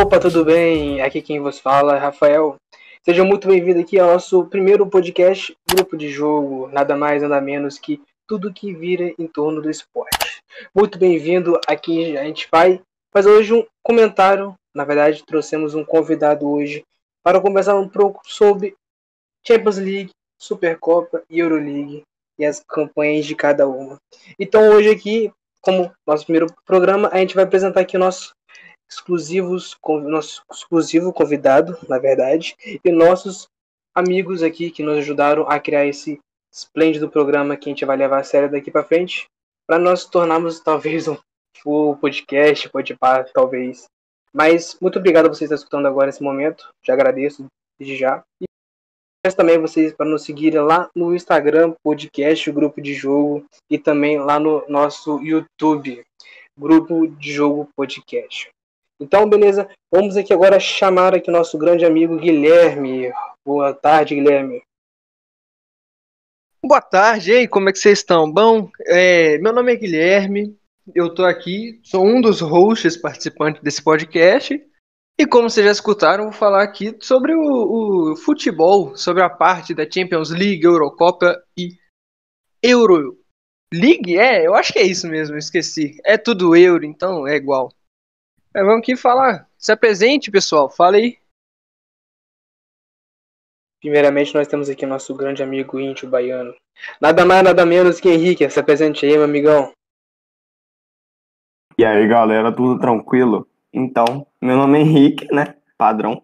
Opa, tudo bem? Aqui quem vos fala é Rafael. Seja muito bem-vindo aqui ao nosso primeiro podcast, Grupo de Jogo, nada mais, nada menos que tudo que vira em torno do esporte. Muito bem-vindo aqui, a gente vai fazer hoje um comentário, na verdade trouxemos um convidado hoje para conversar um pouco sobre Champions League, Supercopa e Euroleague e as campanhas de cada uma. Então hoje aqui, como nosso primeiro programa, a gente vai apresentar aqui o nosso exclusivos, nosso exclusivo convidado, na verdade, e nossos amigos aqui que nos ajudaram a criar esse esplêndido programa que a gente vai levar a sério daqui para frente, para nós tornarmos talvez um full podcast, podpar, talvez. Mas muito obrigado a vocês que estão escutando agora nesse momento, já agradeço desde já. E peço também vocês para nos seguirem lá no Instagram, podcast, o grupo de jogo, e também lá no nosso YouTube, grupo de jogo podcast. Então, beleza, vamos aqui agora chamar aqui nosso grande amigo Guilherme. Boa tarde, Guilherme. Boa tarde, aí, como é que vocês estão? Bom, é, meu nome é Guilherme, eu estou aqui, sou um dos hosts participantes desse podcast. E como vocês já escutaram, vou falar aqui sobre o, o futebol, sobre a parte da Champions League, Eurocopa e Euro League. É, eu acho que é isso mesmo, esqueci. É tudo euro, então é igual. É, vamos aqui falar. Se apresente, pessoal. Fala aí. Primeiramente, nós temos aqui nosso grande amigo índio baiano. Nada mais, nada menos que Henrique. Se apresente aí, meu amigão. E aí, galera, tudo tranquilo? Então, meu nome é Henrique, né? Padrão.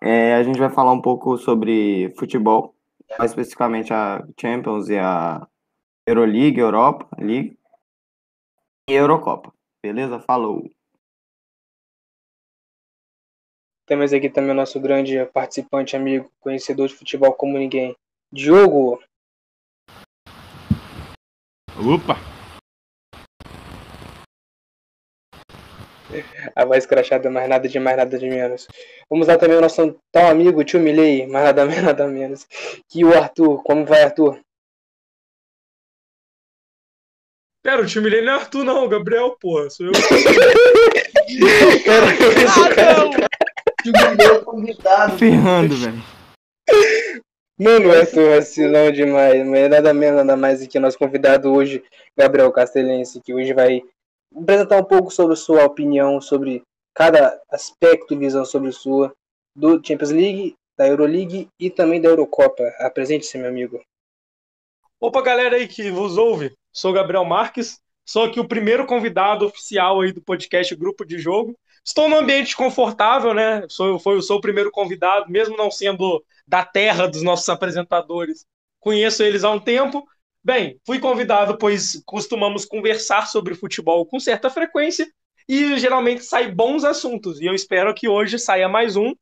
É, a gente vai falar um pouco sobre futebol, mais especificamente a Champions e a Euroleague, Europa League e Eurocopa. Beleza? Falou! Temos aqui também o nosso grande participante, amigo, conhecedor de futebol como ninguém, Diogo. Opa! A voz crachada, mais nada de mais nada de menos. Vamos lá também o nosso tal amigo, tio Milei, mais nada mais nada menos. Que o Arthur. Como vai, Arthur? Pera, o tio Milei não é Arthur, não, Gabriel, porra. Sou eu. Pera, esse cara... meu convidado. Ferrando, velho. Mano, é vacilão demais, mas é nada menos, nada mais do que nosso convidado hoje, Gabriel Castelense, que hoje vai apresentar um pouco sobre sua opinião sobre cada aspecto e visão sobre sua do Champions League, da Euroleague e também da Eurocopa. Apresente-se, meu amigo. Opa, galera aí que vos ouve. Sou Gabriel Marques, sou aqui o primeiro convidado oficial aí do podcast Grupo de Jogo. Estou num ambiente confortável, né? Sou, foi, sou o primeiro convidado, mesmo não sendo da terra dos nossos apresentadores. Conheço eles há um tempo. Bem, fui convidado, pois costumamos conversar sobre futebol com certa frequência e geralmente sai bons assuntos. E eu espero que hoje saia mais um.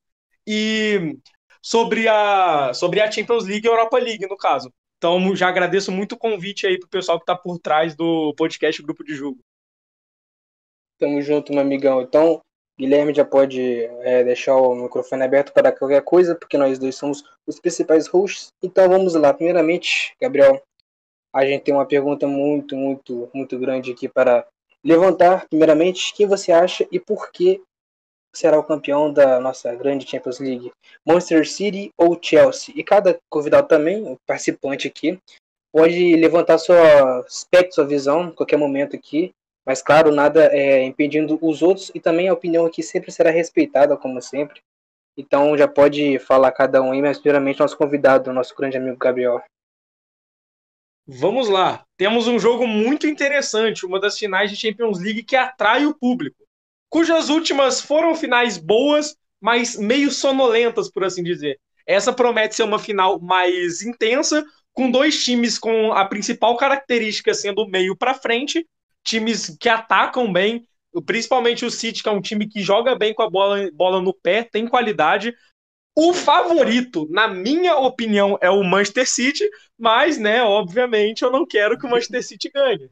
E sobre a, sobre a Champions League e Europa League, no caso. Então, já agradeço muito o convite aí pro pessoal que está por trás do podcast Grupo de Jogo. Tamo junto, meu amigão. Então, Guilherme já pode é, deixar o microfone aberto para qualquer coisa, porque nós dois somos os principais hosts. Então vamos lá. Primeiramente, Gabriel, a gente tem uma pergunta muito, muito, muito grande aqui para levantar. Primeiramente, quem você acha e por que será o campeão da nossa grande Champions League? Manchester City ou Chelsea? E cada convidado também, o participante aqui, pode levantar seu aspecto, sua visão, em qualquer momento aqui, mas, claro, nada é, impedindo os outros e também a opinião aqui sempre será respeitada, como sempre. Então já pode falar cada um aí, mas primeiramente nosso convidado, nosso grande amigo Gabriel. Vamos lá. Temos um jogo muito interessante, uma das finais de Champions League que atrai o público, cujas últimas foram finais boas, mas meio sonolentas, por assim dizer. Essa promete ser uma final mais intensa, com dois times com a principal característica sendo o meio para frente times que atacam bem, principalmente o City, que é um time que joga bem com a bola, bola no pé, tem qualidade. O favorito, na minha opinião, é o Manchester City, mas, né, obviamente, eu não quero que o Manchester City ganhe.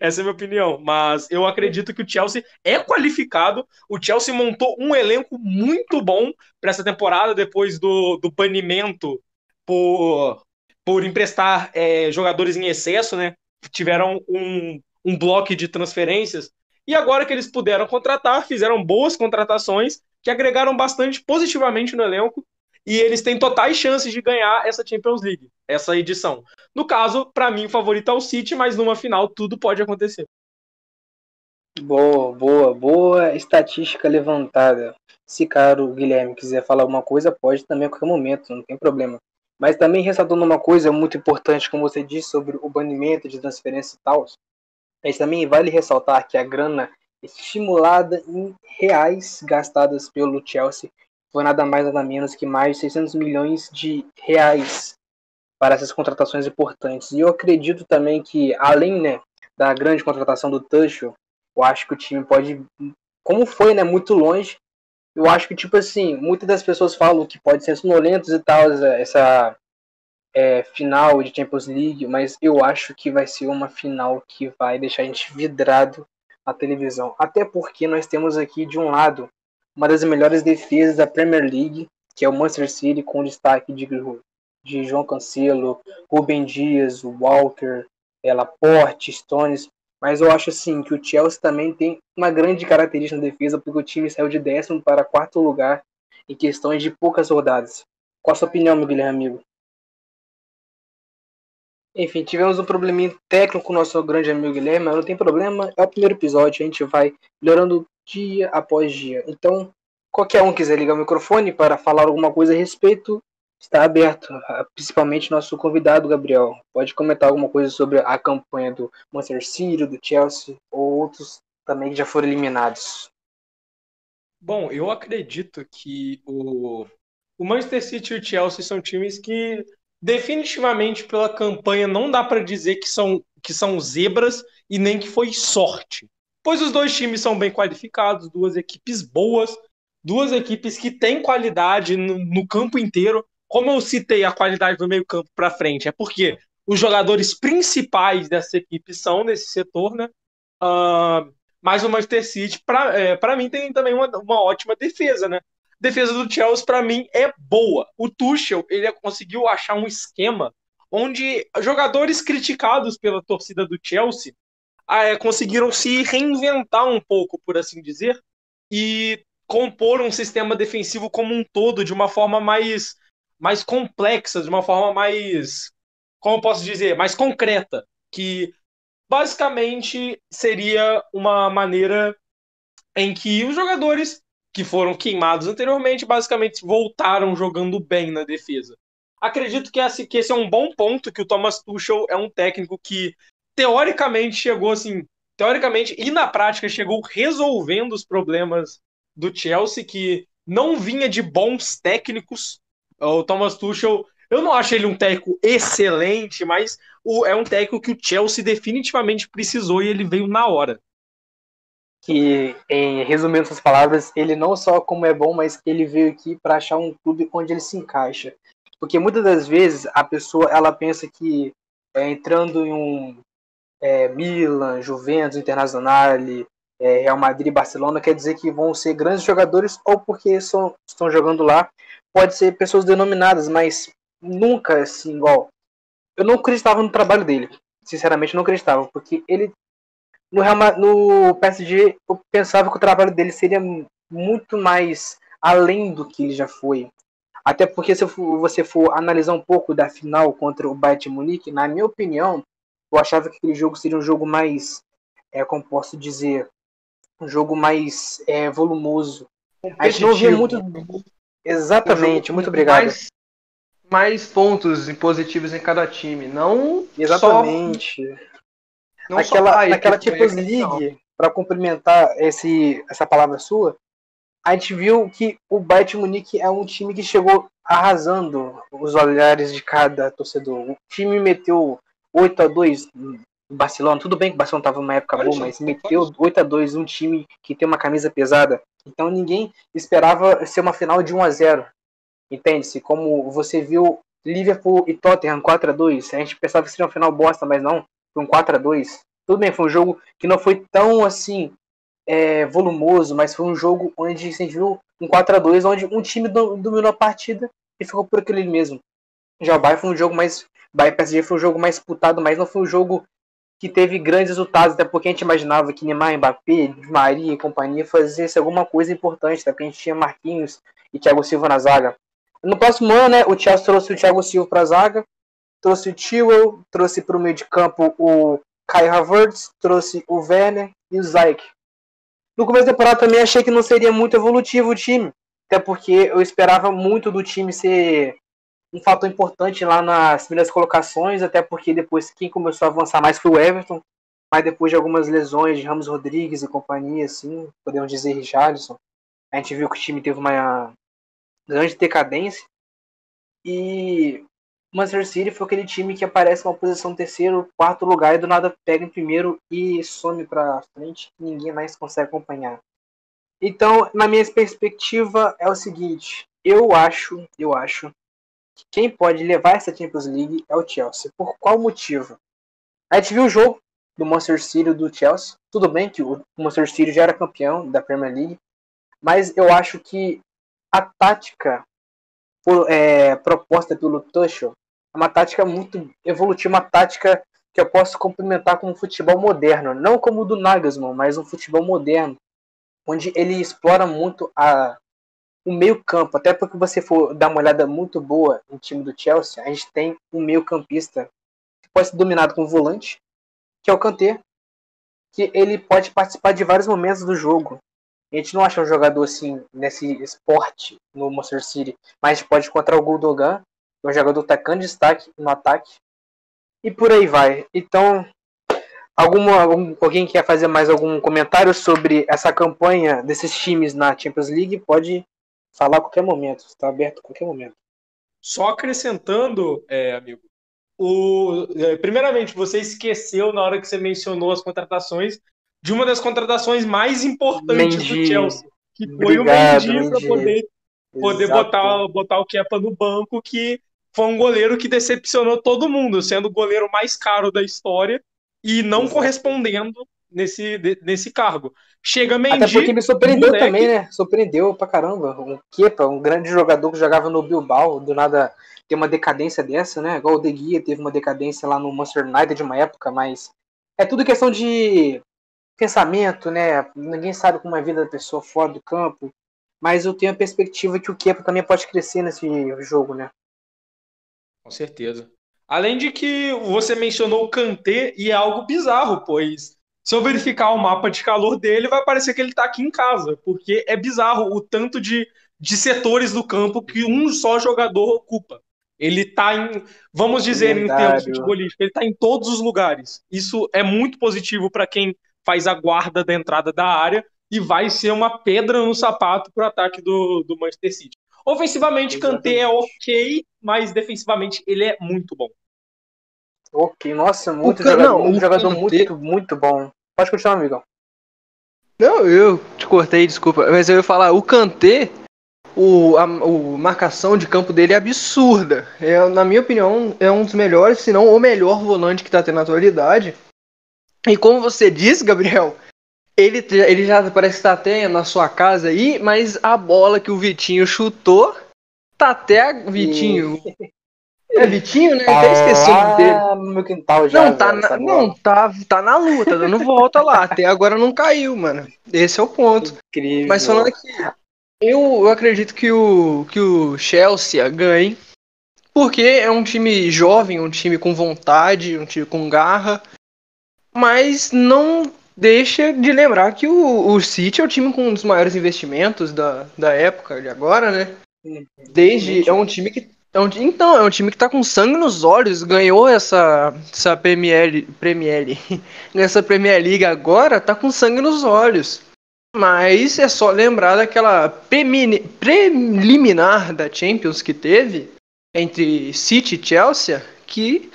Essa é a minha opinião. Mas eu acredito que o Chelsea é qualificado. O Chelsea montou um elenco muito bom para essa temporada, depois do, do banimento por, por emprestar é, jogadores em excesso, né? Tiveram um, um bloco de transferências E agora que eles puderam contratar, fizeram boas contratações que agregaram bastante positivamente no elenco e eles têm totais chances de ganhar essa Champions League, essa edição. No caso, para mim, o favorito é o City, mas numa final tudo pode acontecer. Boa, boa, boa estatística levantada. Se caro Guilherme quiser falar alguma coisa, pode também a qualquer momento, não tem problema. Mas também ressaltando uma coisa muito importante, como você disse, sobre o banimento de transferência e tal, mas também vale ressaltar que a grana estimulada em reais gastadas pelo Chelsea foi nada mais nada menos que mais de 600 milhões de reais para essas contratações importantes. E eu acredito também que, além né, da grande contratação do Tuchel, eu acho que o time pode, como foi, né, muito longe. Eu acho que, tipo assim, muitas das pessoas falam que pode ser sonolentos e tal, essa é, final de Champions League, mas eu acho que vai ser uma final que vai deixar a gente vidrado na televisão. Até porque nós temos aqui, de um lado, uma das melhores defesas da Premier League, que é o Manchester City, com destaque de, de João Cancelo, Rubem Dias, Walker, é, Laporte, Stones. Mas eu acho assim que o Chelsea também tem uma grande característica na defesa, porque o time saiu de décimo para quarto lugar em questões de poucas rodadas. Qual a sua opinião, meu Guilherme amigo? Enfim, tivemos um probleminha técnico com o nosso grande amigo Guilherme, mas não tem problema, é o primeiro episódio, a gente vai melhorando dia após dia. Então, qualquer um quiser ligar o microfone para falar alguma coisa a respeito, está aberto, principalmente nosso convidado Gabriel. Pode comentar alguma coisa sobre a campanha do Manchester City, do Chelsea ou outros também que já foram eliminados. Bom, eu acredito que o, o Manchester City e o Chelsea são times que definitivamente pela campanha não dá para dizer que são que são zebras e nem que foi sorte. Pois os dois times são bem qualificados, duas equipes boas, duas equipes que têm qualidade no, no campo inteiro, como eu citei a qualidade do meio-campo para frente, é porque os jogadores principais dessa equipe são nesse setor, né? Uh, mas o Manchester City, para é, mim, tem também uma, uma ótima defesa, né? Defesa do Chelsea, para mim, é boa. O Tuchel, ele conseguiu achar um esquema onde jogadores criticados pela torcida do Chelsea é, conseguiram se reinventar um pouco, por assim dizer, e compor um sistema defensivo como um todo de uma forma mais mais complexa, de uma forma mais, como posso dizer, mais concreta, que basicamente seria uma maneira em que os jogadores que foram queimados anteriormente basicamente voltaram jogando bem na defesa. Acredito que esse, que esse é um bom ponto, que o Thomas Tuchel é um técnico que teoricamente chegou assim, teoricamente e na prática chegou resolvendo os problemas do Chelsea, que não vinha de bons técnicos, o Thomas Tuchel, eu não acho ele um técnico excelente, mas o, é um técnico que o Chelsea definitivamente precisou e ele veio na hora. Que, em resumindo essas palavras, ele não só como é bom, mas ele veio aqui para achar um clube onde ele se encaixa. Porque muitas das vezes a pessoa ela pensa que é, entrando em um é, Milan, Juventus, Internacional, é, Real Madrid, Barcelona, quer dizer que vão ser grandes jogadores ou porque são, estão jogando lá pode ser pessoas denominadas, mas nunca assim, igual. Eu não acreditava no trabalho dele. Sinceramente, não acreditava, porque ele no, Real, no PSG eu pensava que o trabalho dele seria muito mais além do que ele já foi. Até porque se você for analisar um pouco da final contra o Bayern Munique, na minha opinião, eu achava que aquele jogo seria um jogo mais, é, como posso dizer, um jogo mais é, volumoso. A gente não via muito, Exatamente, muito obrigado. Mais, mais pontos positivos em cada time, não Exatamente. Só, não naquela só, naquela Champions League, para complementar esse, essa palavra sua, a gente viu que o Bayern Munique é um time que chegou arrasando os olhares de cada torcedor. O time meteu 8 a 2 no Barcelona. Tudo bem que o Barcelona estava numa época boa, mas meteu 8 a 2 um time que tem uma camisa pesada. Então ninguém esperava ser uma final de 1 a 0 Entende-se? Como você viu Liverpool e Tottenham 4 a 2 A gente pensava que seria uma final bosta, mas não. Foi um 4 a 2 Tudo bem, foi um jogo que não foi tão assim é, volumoso, mas foi um jogo onde a gente viu um 4 a 2 onde um time dominou a partida e ficou por aquele mesmo. Já o Bayern foi um jogo mais. Bayern PSG foi um jogo mais disputado, mas não foi um jogo que teve grandes resultados, até porque a gente imaginava que Neymar, Mbappé, Maria e companhia fazessem alguma coisa importante, até porque a gente tinha Marquinhos e Thiago Silva na zaga. No próximo ano, né, o Chelsea trouxe o Thiago Silva para a zaga, trouxe o Tewell, trouxe para o meio de campo o Kai Havertz, trouxe o Werner e o Zayk. No começo da temporada também achei que não seria muito evolutivo o time, até porque eu esperava muito do time ser um fator importante lá nas primeiras colocações, até porque depois quem começou a avançar mais foi o Everton, mas depois de algumas lesões de Ramos Rodrigues e companhia, assim, podemos dizer Richardson, a gente viu que o time teve uma grande decadência. E Manchester City foi aquele time que aparece numa posição terceiro, quarto lugar e do nada pega em primeiro e some para frente, ninguém mais consegue acompanhar. Então, na minha perspectiva é o seguinte, eu acho, eu acho que quem pode levar essa Champions League é o Chelsea. Por qual motivo? A gente viu o jogo do Manchester City do Chelsea. Tudo bem que o Manchester City já era campeão da Premier League, mas eu acho que a tática por, é, proposta pelo Tuchel uma tática muito evolutiva, uma tática que eu posso complementar com um futebol moderno, não como o do Nagelsmann, mas um futebol moderno, onde ele explora muito a, o meio campo, até porque você for dar uma olhada muito boa no time do Chelsea, a gente tem um meio campista que pode ser dominado com volante, que é o Kanté, que ele pode participar de vários momentos do jogo. A gente não acha um jogador assim nesse esporte no Manchester City, mas pode encontrar o Gundogan, um jogador atacando destaque no ataque, e por aí vai. Então, alguma, algum, alguém quer fazer mais algum comentário sobre essa campanha desses times na Champions League? Pode falar a qualquer momento, está aberto a qualquer momento. Só acrescentando, é, amigo, o, é, primeiramente, você esqueceu na hora que você mencionou as contratações de uma das contratações mais importantes Mendy. do Chelsea, que foi Obrigado, o Mendy para poder, poder botar, botar o Kepa no banco, que foi um goleiro que decepcionou todo mundo, sendo o goleiro mais caro da história e não Exato. correspondendo nesse, de- nesse cargo. Chega Mendy, Até porque me surpreendeu moleque. também, né? Surpreendeu pra caramba. Um Kepa, um grande jogador que jogava no Bilbao, do nada tem uma decadência dessa, né? Igual o De Gea teve uma decadência lá no Manchester United de uma época, mas é tudo questão de pensamento, né? Ninguém sabe como é a vida da pessoa fora do campo, mas eu tenho a perspectiva que o Kepa também pode crescer nesse jogo, né? Com certeza. Além de que você mencionou o Kanté e é algo bizarro, pois se eu verificar o mapa de calor dele, vai parecer que ele tá aqui em casa, porque é bizarro o tanto de, de setores do campo que um só jogador ocupa. Ele tá em, vamos dizer em Verdade. termos futebolísticos, ele tá em todos os lugares. Isso é muito positivo para quem faz a guarda da entrada da área e vai ser uma pedra no sapato pro ataque do, do Manchester City. Ofensivamente, Kanté é ok, mas defensivamente ele é muito bom. Ok, nossa, muito Kan- jogador, não, muito o jogador muito, muito bom. Pode continuar, amigão. Não, eu te cortei, desculpa. Mas eu ia falar, o Kanté, o, a o marcação de campo dele é absurda. É, na minha opinião, é um dos melhores, se não o melhor volante que tá tendo na atualidade. E como você disse, Gabriel, ele, ele já parece que tá até na sua casa aí, mas a bola que o Vitinho chutou, tá até Vitinho. É Vitinho, né? Eu até esqueci o nome dele. No meu quintal já. Não, tá velho, na, não tá, tá na luta, tá dando volta lá. Até agora não caiu, mano. Esse é o ponto. Incrível. Mas falando aqui, eu, eu acredito que o, que o Chelsea ganhe, porque é um time jovem, um time com vontade, um time com garra, mas não deixa de lembrar que o, o City é o time com um dos maiores investimentos da, da época de agora, né? Desde. É um time que. É um, então, é um time que tá com sangue nos olhos, ganhou essa, essa Premier, Premier, nessa Premier League agora, tá com sangue nos olhos. Mas é só lembrar daquela preliminar da Champions que teve entre City e Chelsea, que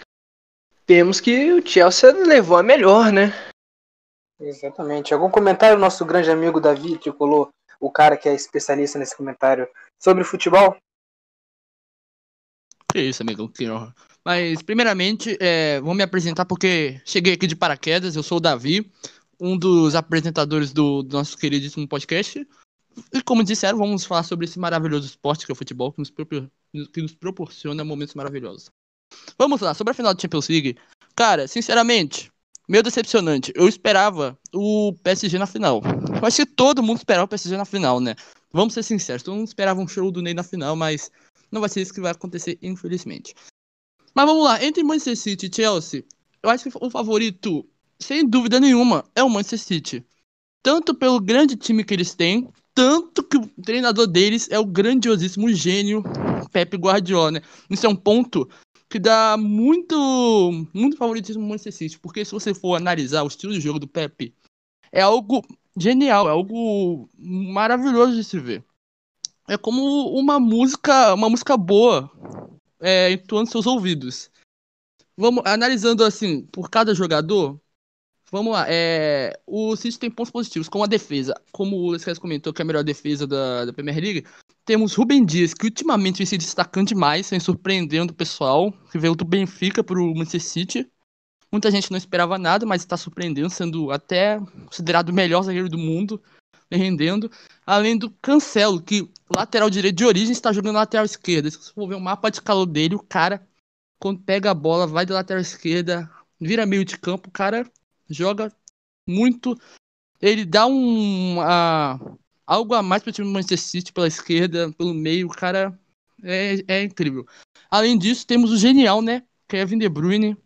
temos que o Chelsea levou a melhor, né? Exatamente. Algum comentário nosso grande amigo Davi Tricolor, o cara que é especialista nesse comentário sobre futebol? Que isso, amigo, que honra. Mas, primeiramente, é, vou me apresentar porque cheguei aqui de paraquedas. Eu sou o Davi, um dos apresentadores do, do nosso queridíssimo podcast. E, como disseram, vamos falar sobre esse maravilhoso esporte que é o futebol, que nos, propor- que nos proporciona momentos maravilhosos. Vamos lá, sobre a final da Champions League. Cara, sinceramente, meio decepcionante. Eu esperava o PSG na final. Eu acho que todo mundo esperava o PSG na final, né? Vamos ser sinceros, todo mundo esperava um show do Ney na final, mas não vai ser isso que vai acontecer, infelizmente. Mas vamos lá, entre Manchester City e Chelsea, eu acho que o favorito, sem dúvida nenhuma, é o Manchester City. Tanto pelo grande time que eles têm, tanto que o treinador deles é o grandiosíssimo gênio Pepe Guardiola, né? Isso é um ponto que dá muito, muito favoritismo ao Manchester City, porque se você for analisar o estilo de jogo do Pepe, é algo genial, é algo maravilhoso de se ver. É como uma música, uma música boa, é, entoando seus ouvidos. Vamos analisando assim por cada jogador. Vamos lá, é, o City tem pontos positivos, como a defesa. Como o Lucas comentou que é a melhor defesa da, da Premier League, temos Rubem Dias, que ultimamente vem se destacando demais, vem surpreendendo o pessoal, que veio do Benfica para o Manchester City. Muita gente não esperava nada, mas está surpreendendo, sendo até considerado o melhor zagueiro do mundo, rendendo. Além do Cancelo, que lateral direito de origem está jogando lateral esquerda. Se você for ver o mapa de calor dele, o cara, quando pega a bola, vai de lateral esquerda, vira meio de campo, o cara joga muito. Ele dá um. Uh, algo a mais para o time do Manchester City pela esquerda, pelo meio, o cara é, é incrível. Além disso, temos o genial, né? Kevin De Bruyne,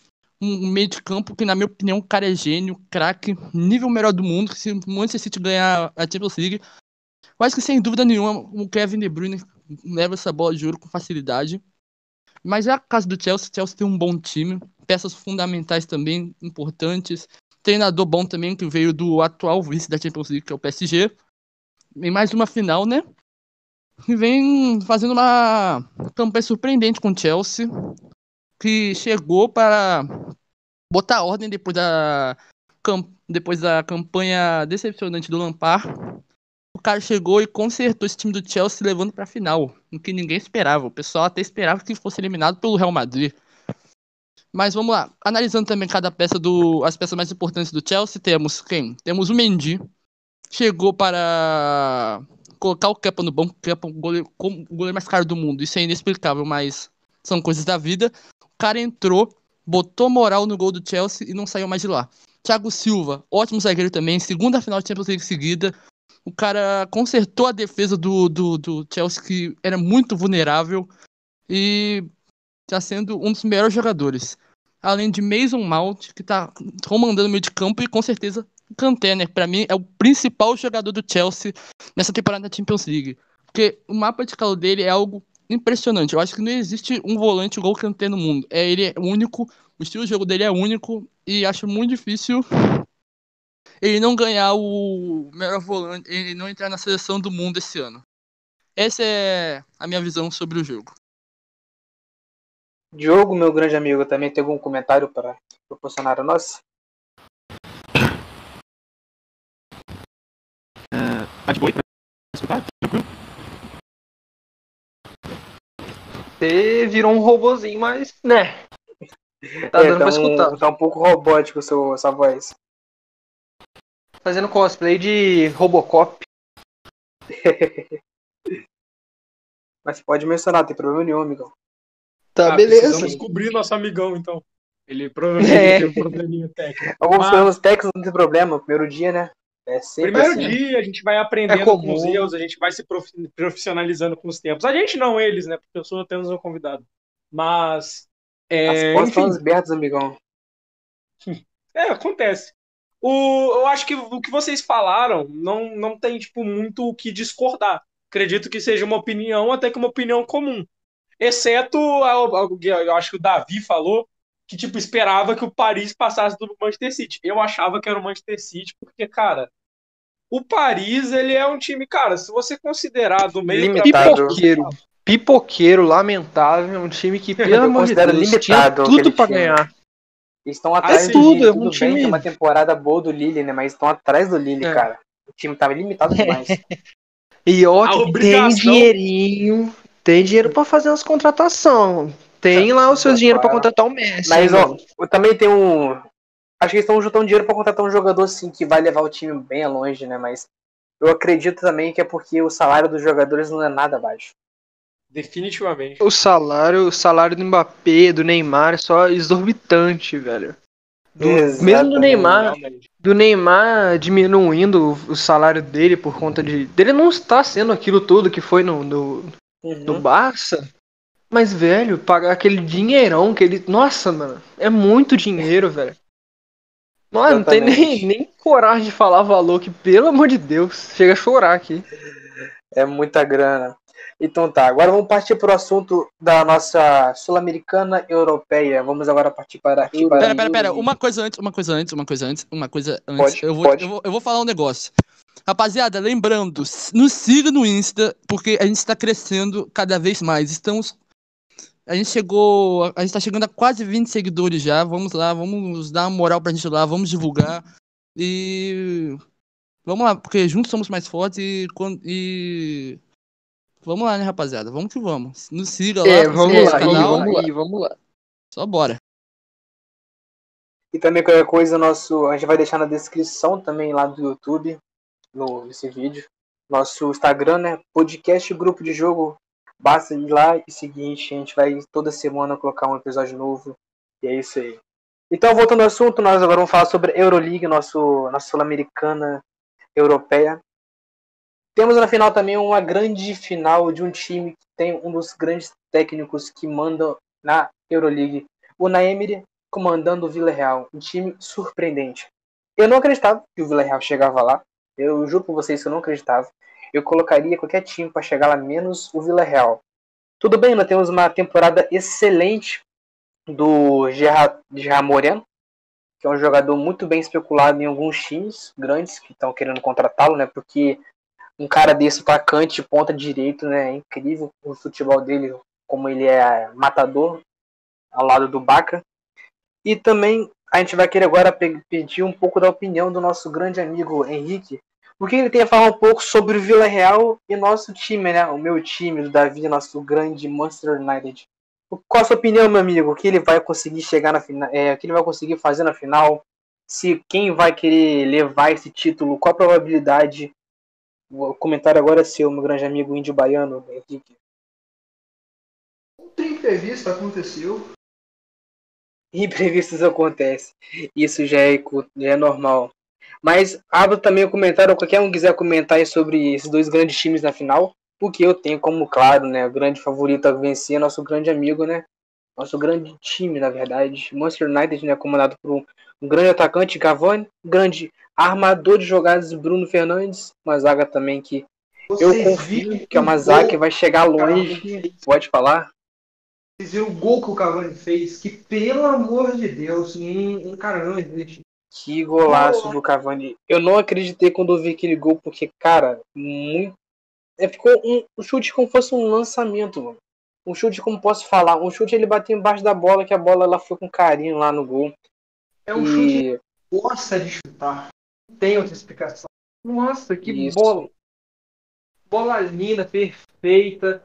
um meio de campo que, na minha opinião, o cara é gênio, craque, nível melhor do mundo. Que se o Manchester City ganhar a Champions League, eu acho que sem dúvida nenhuma o Kevin De Bruyne leva essa bola de ouro com facilidade. Mas é a caso do Chelsea, o Chelsea tem um bom time, peças fundamentais também importantes, treinador bom também que veio do atual vice da Champions League, que é o PSG. Em mais uma final, né? E vem fazendo uma campanha surpreendente com o Chelsea que chegou para botar ordem depois da, depois da campanha decepcionante do Lampard. O cara chegou e consertou esse time do Chelsea levando para a final, o que ninguém esperava. O pessoal até esperava que fosse eliminado pelo Real Madrid. Mas vamos lá, analisando também cada peça do as peças mais importantes do Chelsea, temos quem? Temos o Mendy, chegou para colocar o Kepa no banco, Kepa o goleiro, o goleiro mais caro do mundo. Isso é inexplicável, mas são coisas da vida cara entrou, botou moral no gol do Chelsea e não saiu mais de lá. Thiago Silva, ótimo zagueiro também, segunda final de Champions League seguida. O cara consertou a defesa do, do, do Chelsea, que era muito vulnerável, e está sendo um dos melhores jogadores. Além de Mason Mount, que está comandando o meio de campo, e com certeza Kanté, né? Mim, é o principal jogador do Chelsea nessa temporada da Champions League. Porque o mapa de calor dele é algo impressionante. Eu acho que não existe um volante igual o Kanté no mundo. É, ele é único, o estilo de jogo dele é único e acho muito difícil ele não ganhar o melhor volante, ele não entrar na seleção do mundo esse ano. Essa é a minha visão sobre o jogo. Diogo, meu grande amigo, também tem algum comentário para proporcionar a nós? Uh, tá de boa para escutar? Tranquilo? Você virou um robozinho, mas, né? Tá é, dando tá pra escutar. Um, tá um pouco robótico seu, sua voz. Fazendo cosplay de Robocop. mas pode mencionar, tem problema nenhum, amigão. Tá, ah, beleza. Precisamos descobrir nosso amigão, então. Ele provavelmente é. tem um probleminha técnico. Alguns mas... problemas técnicos não tem problema, primeiro dia, né? É Primeiro assim. dia, a gente vai aprendendo é com os erros, a gente vai se profissionalizando com os tempos. A gente não, eles, né? Porque eu sou apenas um convidado. Mas. É, As portas estão abertas, amigão. É, acontece. O, eu acho que o que vocês falaram não, não tem, tipo, muito o que discordar. Acredito que seja uma opinião, até que uma opinião comum. Exceto, eu acho que o Davi falou que, tipo, esperava que o Paris passasse do Manchester City. Eu achava que era o Manchester City, porque, cara, o Paris, ele é um time, cara, se você considerar do meio... Limitado. Pipoqueiro. Pipoqueiro, lamentável, um time que, pelo amor de Deus, tinha tudo para ganhar. Eles estão atrás do tudo, é um time... Tem uma temporada boa do Lille, né? Mas estão atrás do Lille, é. cara. O time tava limitado demais. e ó, tem dinheirinho, tem dinheiro para fazer as contratações. Tem lá o seu dinheiro para contratar o Messi. Mas, ó, eu também tem um. Acho que eles estão juntando dinheiro para contratar um jogador assim que vai levar o time bem longe, né? Mas eu acredito também que é porque o salário dos jogadores não é nada baixo. Definitivamente. O salário, o salário do Mbappé, do Neymar é só exorbitante, velho. Do, mesmo do Neymar, Realmente. do Neymar diminuindo o, salário dele por conta de. dele não estar sendo aquilo tudo que foi no, no, no Uhum. Barça. Mas, velho, pagar aquele dinheirão que ele. Nossa, mano, é muito dinheiro, velho. Mano, não tem nem, nem coragem de falar valor que, pelo amor de Deus, chega a chorar aqui. É muita grana. Então tá, agora vamos partir para o assunto da nossa Sul-Americana Europeia. Vamos agora partir para. para Pera, pera, pera. Uma coisa antes, uma coisa antes, uma coisa antes, uma coisa antes. Pode, eu, vou, pode. Eu, vou, eu vou falar um negócio. Rapaziada, lembrando, nos siga no Insta, porque a gente está crescendo cada vez mais. Estamos. A gente chegou. A gente tá chegando a quase 20 seguidores já. Vamos lá, vamos dar uma moral pra gente lá, vamos divulgar. E. Vamos lá, porque juntos somos mais fortes e. e... Vamos lá, né, rapaziada? Vamos que vamos. Nos siga lá, É, vamos lá, canal vamos lá, vamos lá. Só bora. E também qualquer coisa, nosso, a gente vai deixar na descrição também lá do YouTube, no, nesse vídeo. Nosso Instagram, né? Podcast Grupo de Jogo. Basta ir lá e seguinte, a gente vai toda semana colocar um episódio novo. E é isso aí. Então, voltando ao assunto, nós agora vamos falar sobre Euroleague, nosso, nossa Sul-Americana Europeia. Temos na final também uma grande final de um time que tem um dos grandes técnicos que mandam na Euroleague. O Naemir comandando o Villarreal, um time surpreendente. Eu não acreditava que o Villarreal chegava lá. Eu juro por vocês que eu não acreditava. Eu colocaria qualquer time para chegar lá, menos o Villarreal. Tudo bem, nós temos uma temporada excelente do Gerard, Moreno, que é um jogador muito bem especulado em alguns times grandes que estão querendo contratá-lo, né? Porque um cara desse atacante, ponta direito, né? É incrível o futebol dele, como ele é matador ao lado do Baca. E também a gente vai querer agora pe- pedir um pouco da opinião do nosso grande amigo Henrique, porque ele tem a falar um pouco sobre o Vila Real e nosso time, né? O meu time, do Davi, nosso grande Manchester United. Qual a sua opinião, meu amigo? O que ele vai conseguir chegar na final? É, o que ele vai conseguir fazer na final? Se quem vai querer levar esse título? Qual a probabilidade? O comentário agora é seu, meu grande amigo índio baiano, Henrique. Outra imprevista aconteceu. Imprevistos acontecem. Isso já é, já é normal. Mas abro também o comentário, qualquer um quiser comentar aí sobre esses dois grandes times na final, porque eu tenho como claro, né, o grande favorito a vencer é nosso grande amigo, né? Nosso grande time, na verdade. Manchester United, né, comandado por um, grande atacante, Cavani, grande armador de jogadas, Bruno Fernandes, uma zaga também que eu confio que é uma zaga que vai chegar longe. Pode falar? Vocês viram o gol que o Cavani fez? Que, pelo amor de Deus, um, um cara não existe. Que golaço do Cavani. Eu não acreditei quando eu vi aquele gol, porque, cara, muito. É, ficou um, um chute como fosse um lançamento, mano. Um chute, como posso falar? Um chute ele bateu embaixo da bola, que a bola ela foi com carinho lá no gol. É um chute e que gosta de chutar. Não tem outra explicação. Nossa, que Isso. bola. Bola linda, perfeita.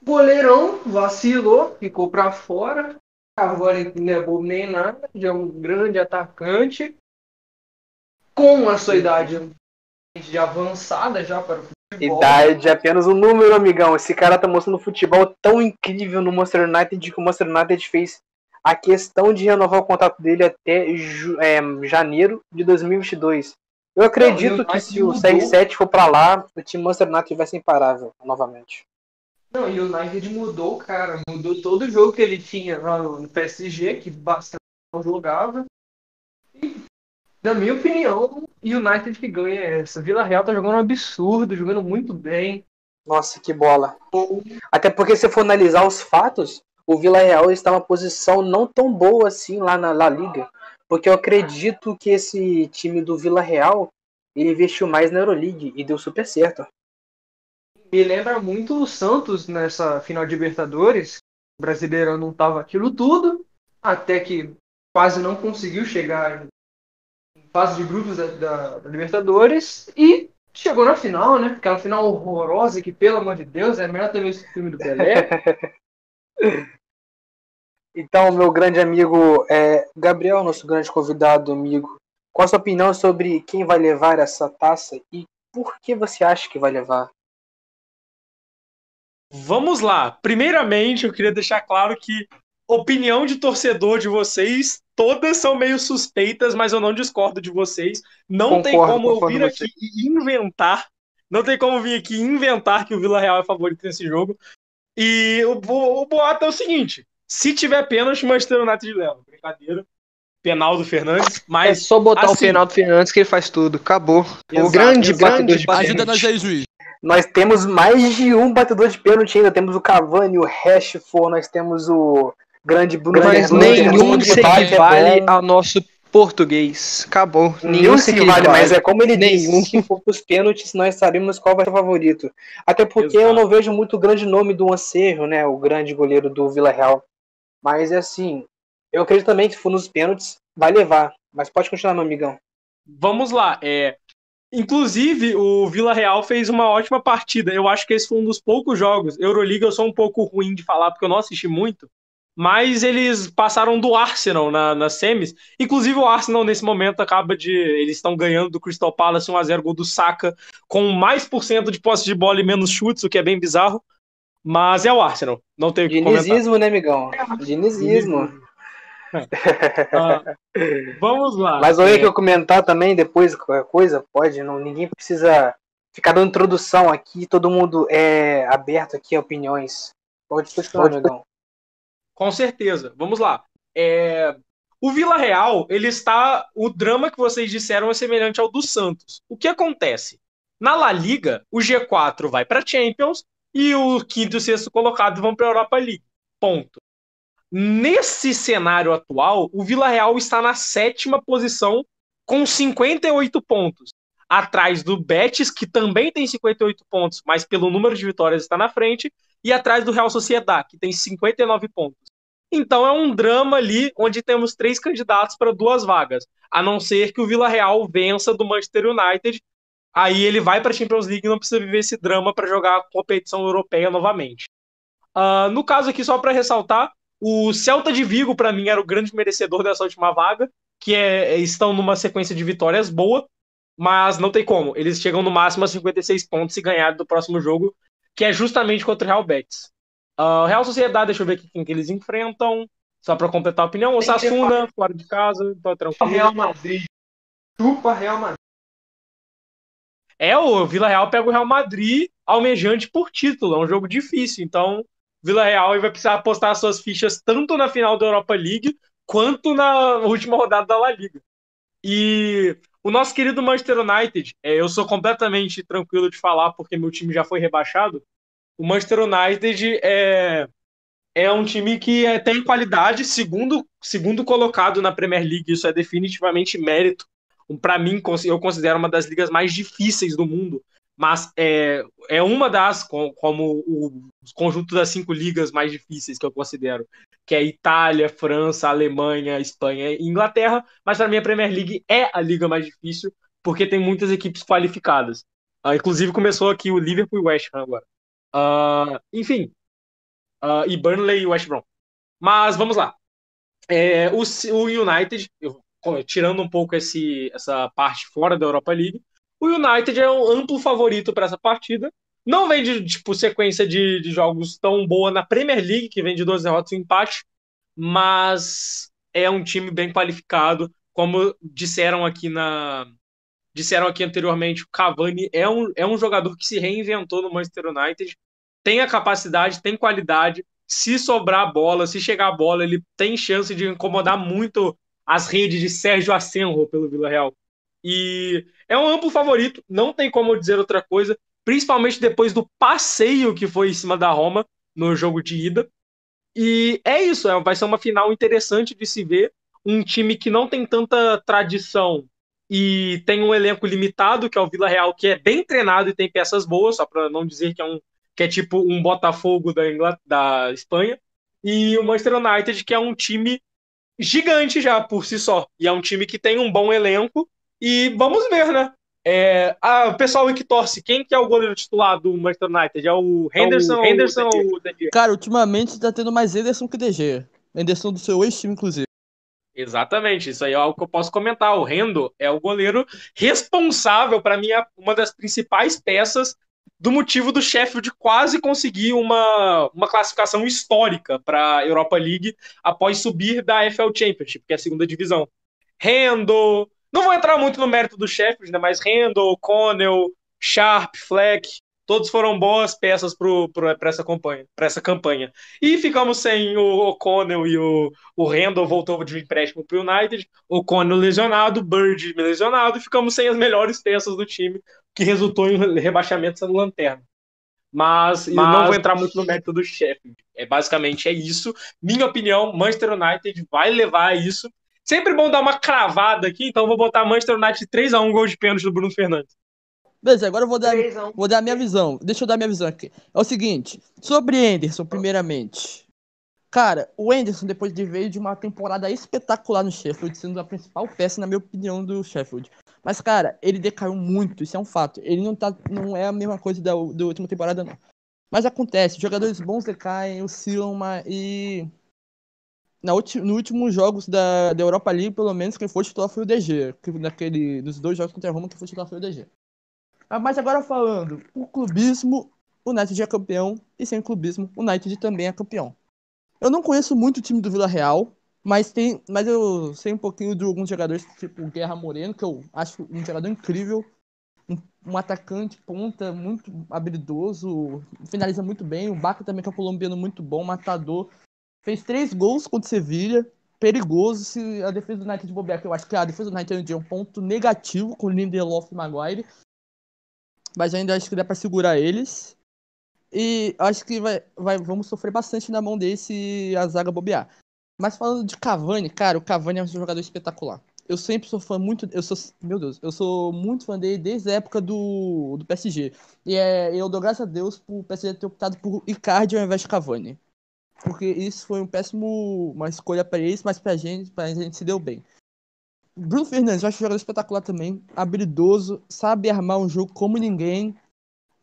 Goleirão vacilou, ficou pra fora. Cavani não é bobo nem nada, já é um grande atacante. Com a sua idade de avançada já para o futebol. idade é apenas um número, amigão. Esse cara tá mostrando futebol tão incrível no Manchester United que o Manchester United fez a questão de renovar o contrato dele até é, janeiro de 2022. Eu acredito Não, que se o mudou. CR7 for pra lá, o time Manchester United vai ser imparável novamente. Não, e o United mudou, cara. Mudou todo o jogo que ele tinha lá no PSG, que bastante não jogava. E, na minha opinião, o United que ganha essa. Vila Real tá jogando um absurdo, jogando muito bem. Nossa, que bola. Até porque se for analisar os fatos, o Vila Real está em uma posição não tão boa assim lá na La Liga. Porque eu acredito que esse time do Vila Real ele investiu mais na Euroleague e deu super certo. Me lembra muito o Santos nessa final de Libertadores. O brasileiro não tava aquilo tudo, até que quase não conseguiu chegar em fase de grupos da, da- da Libertadores e chegou na final, né? Aquela final horrorosa que, pelo amor de Deus, é melhor ter visto o filme do Pelé. Então, meu grande amigo é, Gabriel, nosso grande convidado, amigo, qual a sua opinião sobre quem vai levar essa taça e por que você acha que vai levar? Vamos lá. Primeiramente, eu queria deixar claro que opinião de torcedor de vocês, todas são meio suspeitas, mas eu não discordo de vocês. Não tem Concordo, como eu vir aqui e inventar. Não tem como vir aqui e inventar que o Vila Real é favorito nesse jogo. E o, o, o boato é o seguinte: se tiver pênalti, Manchester United leva. Brincadeira. Penal do Fernandes. É Mas só botar o assim- Penaldo Fernandes que ele faz tudo. Acabou. o Exato, grande exato. batedor de Ajuda nós aí, juiz. Nós temos mais de um batedor de pênalti ainda. Temos o Cavani, o Rashford, nós temos o grande Bruno Mas Fernandes, nenhum se que é ao nosso português. Acabou. Nenhum se vale, mas é como ele Nenhum. disse, se for pros pênaltis, nós sabemos qual vai ser o favorito. Até porque Exato. eu não vejo muito grande nome do Anserro, né? O grande goleiro do Vila Real. Mas é assim, eu acredito também que se for nos pênaltis, vai levar. Mas pode continuar, meu amigão. vamos lá. É, inclusive, o Vila Real fez uma ótima partida. Eu acho que esse foi um dos poucos jogos. Euroliga eu sou um pouco ruim de falar porque eu não assisti muito. Mas eles passaram do Arsenal na, nas semis. Inclusive, o Arsenal, nesse momento, acaba de. Eles estão ganhando do Crystal Palace 1x0 gol do Saka, com mais por cento de posse de bola e menos chutes, o que é bem bizarro. Mas é o Arsenal. Não tenho o que comentar. Dinizismo, né, amigão? Dinizismo. Ah, vamos lá. Mas olha É, que eu comentar também depois qualquer coisa, pode, não, ninguém precisa ficar dando introdução aqui, todo mundo é aberto aqui a opiniões. Pode continuar, Pode. Com certeza. Vamos lá. É, O Vila Real, ele está. O drama que vocês disseram é semelhante ao do Santos. O que acontece? Na La Liga, o G4 vai para Champions e o quinto e o sexto colocado vão para a Europa League. Ponto. Nesse cenário atual, o Vila Real está na sétima posição com 58 pontos. Atrás do Betis, que também tem 58 pontos, mas pelo número de vitórias está na frente, e atrás do Real Sociedad, que tem 59 pontos. Então é um drama ali onde temos três candidatos para duas vagas, a não ser que o Vila Real vença do Manchester United. Aí ele vai para a Champions League e não precisa viver esse drama para jogar a competição europeia novamente. Ah, no caso aqui, só para ressaltar, o Celta de Vigo, para mim, era o grande merecedor dessa última vaga, que é, estão numa sequência de vitórias boa, mas não tem como. Eles chegam no máximo a 56 pontos se ganhar do próximo jogo, que é justamente contra o Real Betis. Uh, Real Sociedade, deixa eu ver aqui quem que eles enfrentam. Só para completar a opinião, o Sassuna, fora de casa, tá tranquilo. Real Madrid. Chupa Real Madrid. É, o Vila Real pega o Real Madrid almejante por título, é um jogo difícil, então Vila Real vai precisar apostar suas fichas tanto na final da Europa League quanto na última rodada da La Liga. E o nosso querido Manchester United, é, eu sou completamente tranquilo de falar porque meu time já foi rebaixado. O Manchester United é, é um time que é, tem qualidade, segundo, segundo colocado na Premier League, isso é definitivamente mérito. Para mim, eu considero uma das ligas mais difíceis do mundo, mas é, é uma das, com- como o conjunto das cinco ligas mais difíceis que eu considero, que é Itália, França, Alemanha, Espanha e Inglaterra, mas para mim a Premier League é a liga mais difícil, porque tem muitas equipes qualificadas. Ah, inclusive começou aqui o Liverpool e o West Ham agora. Ah, enfim, Ah, e Burnley e West Brom. Mas vamos lá. É, o, o United, eu- tirando um pouco esse, essa parte fora da Europa League, o United é um amplo favorito para essa partida. Não vem de tipo, sequência de, de jogos tão boa na Premier League, que vem de duas derrotas e empate, mas é um time bem qualificado. Como disseram aqui na. Disseram aqui anteriormente, o Cavani é um, é um jogador que se reinventou no Manchester United, tem a capacidade, tem qualidade. Se sobrar a bola, se chegar a bola, ele tem chance de incomodar muito as redes de Sérgio Asenjo pelo Vila Real. E é um amplo favorito, não tem como dizer outra coisa, principalmente depois do passeio que foi em cima da Roma no jogo de ida. E é isso, é, vai ser uma final interessante de se ver. Um time que não tem tanta tradição e tem um elenco limitado, que é o Vila Real, que é bem treinado e tem peças boas, só para não dizer que é um que é tipo um Botafogo da, Ingl... da Espanha, e o Manchester United, que é um time gigante já por si só, e é um time que tem um bom elenco, e vamos ver, né? É, ah, o pessoal aí que torce, quem que é o goleiro titular do Manchester United? É o Henderson, o Henderson ou o Gea? Cara, ultimamente tá tendo mais Ederson que DG. Ederson do seu ex-time, inclusive. Exatamente, isso aí é algo que eu posso comentar. O Rendo é o goleiro responsável, para mim, é uma das principais peças do motivo do Sheffield quase conseguir uma, uma classificação histórica para a Europa League após subir da FL Championship, que é a segunda divisão. Rendo, não vou entrar muito no mérito do Sheffield, né, mas Rendo, Connell, Sharp, Fleck, todos foram boas peças para essa, campanha, essa campanha. E ficamos sem o O'Connell e o, o Randall voltou de empréstimo para o United, o O'Connell lesionado, Bird lesionado, e ficamos sem as melhores peças do time, que resultou em rebaixamento sendo lanterna. Mas, Mas, não vou entrar muito no mérito do chefe. É, basicamente é isso. Minha opinião, Manchester United vai levar a isso. Sempre bom dar uma cravada aqui, então vou botar Manchester United 3x1 gol de pênalti do Bruno Fernandes. Beleza, agora eu vou dar, vou dar a minha visão. Deixa eu dar a minha visão aqui. É o seguinte, sobre Anderson, primeiramente. Cara, o Anderson, depois de veio de uma temporada espetacular no Sheffield, sendo a principal peça, na minha opinião, do Sheffield. Mas, cara, ele decaiu muito, isso é um fato. Ele não, tá, não é a mesma coisa da, da última temporada, não. Mas acontece, jogadores bons decaem, oscilam, e. Na no últimos jogos da, da Europa League, pelo menos, quem foi titular foi o DG. Que, naquele, nos dois jogos contra a Roma, quem foi titular foi o DG. Ah, mas agora falando, o clubismo, o United é campeão, e sem clubismo, o United também é campeão. Eu não conheço muito o time do Vila Real, mas tem, mas eu sei um pouquinho de alguns jogadores, tipo Guerra Moreno, que eu acho um jogador incrível, um, um atacante ponta muito habilidoso, finaliza muito bem. O Baca também que é um colombiano muito bom, matador. Fez três gols contra o Sevilha, perigoso se a defesa do United bobear, que eu acho que a defesa do United é um ponto negativo com Lindelof e Maguire mas ainda acho que dá para segurar eles. E acho que vai, vai, vamos sofrer bastante na mão desse a zaga bobear. Mas falando de Cavani, cara, o Cavani é um jogador espetacular. Eu sempre sou fã muito, eu sou, meu Deus, eu sou muito fã dele desde a época do, do PSG. E é, eu dou graças a Deus por PSG ter optado por Icardi ao invés de Cavani. Porque isso foi um péssimo, uma escolha para eles, mas pra gente, pra gente se deu bem. Bruno Fernandes, eu acho um jogador espetacular também, habilidoso, sabe armar um jogo como ninguém.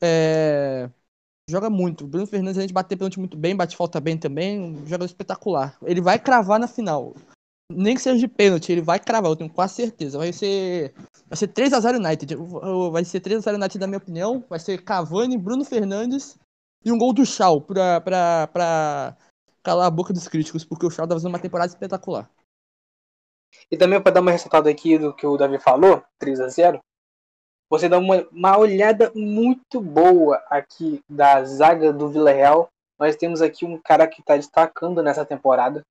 É... Joga muito. Bruno Fernandes, a gente bate pênalti muito bem, bate falta bem também, um jogador espetacular. Ele vai cravar na final. Nem que seja de pênalti, ele vai cravar, eu tenho quase certeza. Vai ser. Vai ser 3x0 United. Vai ser 3x0 United, na minha opinião. Vai ser Cavani, Bruno Fernandes e um gol do pra, pra calar a boca dos críticos, porque o Shaw tá fazendo uma temporada espetacular. E também para dar uma ressaltada aqui do que o Davi falou, 3 a 0 você dá uma, uma olhada muito boa aqui da zaga do Vila Real. Nós temos aqui um cara que está destacando nessa temporada.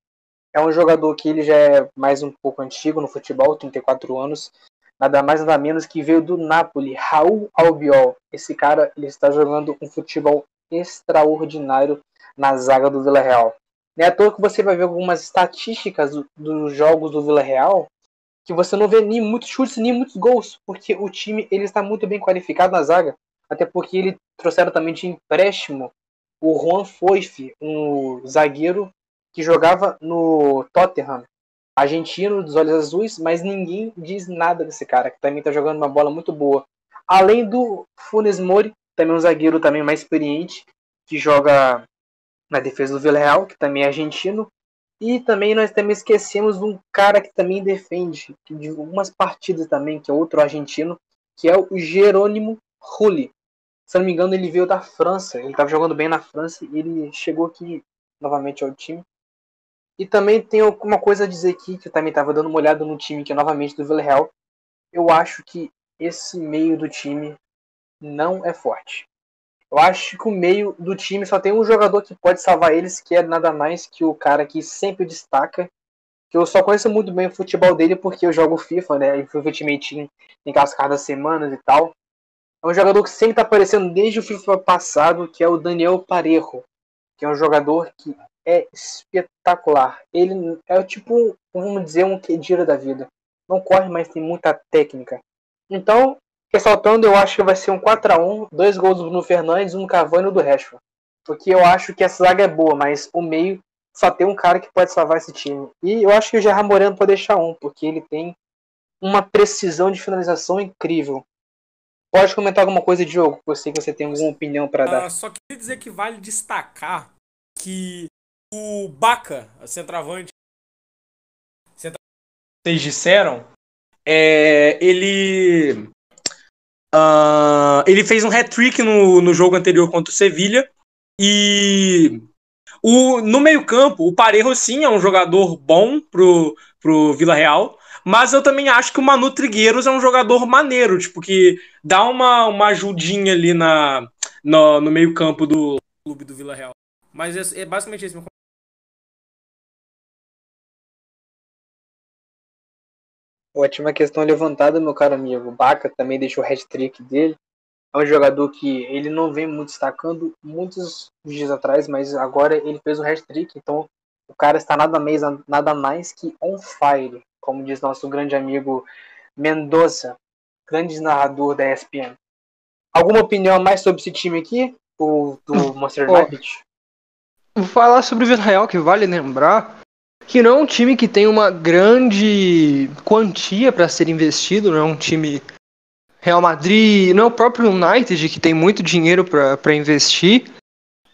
É um jogador que ele já é mais um pouco antigo no futebol, 34 anos. Nada mais nada menos que veio do Napoli, Raul Albiol. Esse cara ele está jogando um futebol extraordinário na zaga do Vila Real. Não é à toa que você vai ver algumas estatísticas do, dos jogos do Vila Real que você não vê nem muitos chutes nem muitos gols, porque o time ele está muito bem qualificado na zaga, até porque ele trouxeram também de empréstimo o Juan Foyf, um zagueiro que jogava no Tottenham, argentino dos olhos azuis, mas ninguém diz nada desse cara, que também está jogando uma bola muito boa. Além do Funes Mori, também um zagueiro também mais experiente, que joga na defesa do Villarreal, que também é argentino. E também nós também esquecemos um cara que também defende de algumas partidas também, que é outro argentino, que é o Jerônimo Rulli. Se não me engano, ele veio da França. Ele estava jogando bem na França e ele chegou aqui novamente ao time. E também tem uma coisa a dizer aqui, que eu também estava dando uma olhada no time, que é novamente do Villarreal. Eu acho que esse meio do time não é forte. Eu acho que o meio do time só tem um jogador que pode salvar eles, que é nada mais que o cara que sempre destaca. Que eu só conheço muito bem o futebol dele porque eu jogo FIFA, né? E fui Ultimate Team em cascadas semanas e tal. É um jogador que sempre tá aparecendo desde o FIFA passado, que é o Daniel Parejo. Que é um jogador que é espetacular. Ele é tipo, vamos dizer, um Kedira da vida. Não corre, mas tem muita técnica. Então, Ressaltando, eu acho que vai ser um 4x1, dois gols do Bruno Fernandes, um Cavani e um do Rashford. Porque eu acho que essa zaga é boa, mas o meio só tem um cara que pode salvar esse time. E eu acho que o Gerard Moreno pode deixar um, porque ele tem uma precisão de finalização incrível. Pode comentar alguma coisa, Diogo? Você que você tem alguma opinião para dar. Uh, só queria dizer que vale destacar que o Baca, a centroavante, centroavante vocês disseram, é, ele Uh, ele fez um hat-trick no, no jogo anterior contra o Sevilha. E o, no meio-campo, o Parejo sim é um jogador bom pro, pro Vila Real. Mas eu também acho que o Manu Trigueiros é um jogador maneiro, tipo, que dá uma, uma ajudinha ali na, no, no meio-campo do clube do Vila Real. Mas é, é basicamente esse meu Ótima questão levantada, meu caro amigo. O Baca também deixou o hat-trick dele. É um jogador que ele não vem muito destacando muitos dias atrás, mas agora ele fez o hat-trick, então o cara está nada mais, nada mais que on fire, como diz nosso grande amigo Mendoza, grande narrador da ESPN. Alguma opinião mais sobre esse time aqui? O do Monster United? Vou falar sobre o Real, que vale lembrar que não é um time que tem uma grande quantia para ser investido, não é um time Real Madrid, não é o próprio United que tem muito dinheiro para investir.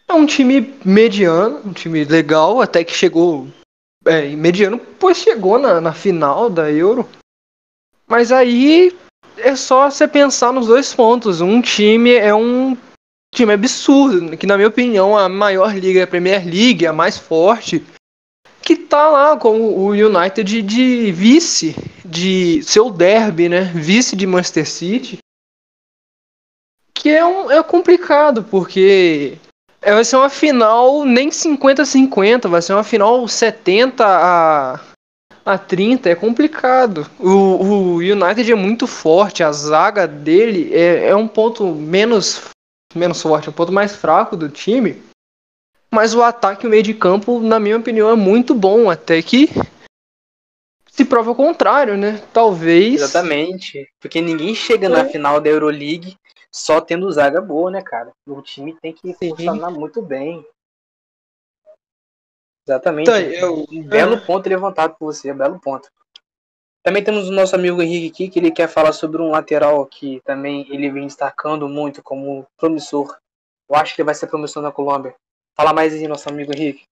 É um time mediano, um time legal, até que chegou é, mediano, pois chegou na, na final da Euro. Mas aí é só você pensar nos dois pontos. Um time é um time absurdo, que na minha opinião a maior liga é a Premier League, a mais forte que tá lá com o United de, vice de seu derby, né? Vice de Manchester City. Que é, um, é complicado, porque vai ser uma final nem 50-50, vai ser uma final 70 a, a 30, é complicado. O, o United é muito forte, a zaga dele é, é um ponto menos, menos forte, um ponto mais fraco do time. Mas o ataque e o meio de campo, na minha opinião, é muito bom, até que se prova o contrário, né? Talvez. Exatamente. Porque ninguém chega é. na final da Euroleague só tendo zaga boa, né, cara? O time tem que Sim. funcionar muito bem. Exatamente. Então, eu... Um belo é. ponto levantado por você, um belo ponto. Também temos o nosso amigo Henrique aqui, que ele quer falar sobre um lateral que também ele vem destacando muito como promissor. Eu acho que ele vai ser promissor na Colômbia. Fala mais aí, nosso amigo Henrique.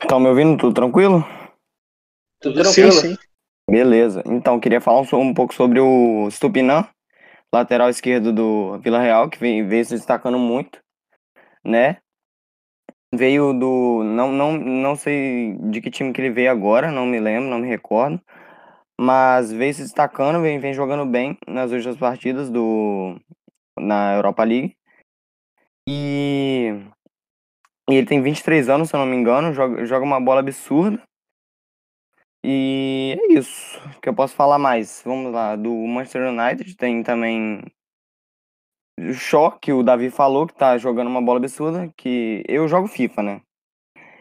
Estão me ouvindo? Tudo tranquilo? Tudo tranquilo. Sim, sim. Beleza. Então, queria falar um, um pouco sobre o Stupinan, lateral esquerdo do Vila Real, que vem, vem se destacando muito, né? Veio do. Não, não, não sei de que time que ele veio agora, não me lembro, não me recordo. Mas veio se destacando, vem, vem jogando bem nas últimas partidas do, na Europa League. E, e ele tem 23 anos, se eu não me engano, joga, joga uma bola absurda. E é isso que eu posso falar mais. Vamos lá, do Manchester United tem também o Shaw, que o Davi falou, que tá jogando uma bola absurda, que eu jogo FIFA, né?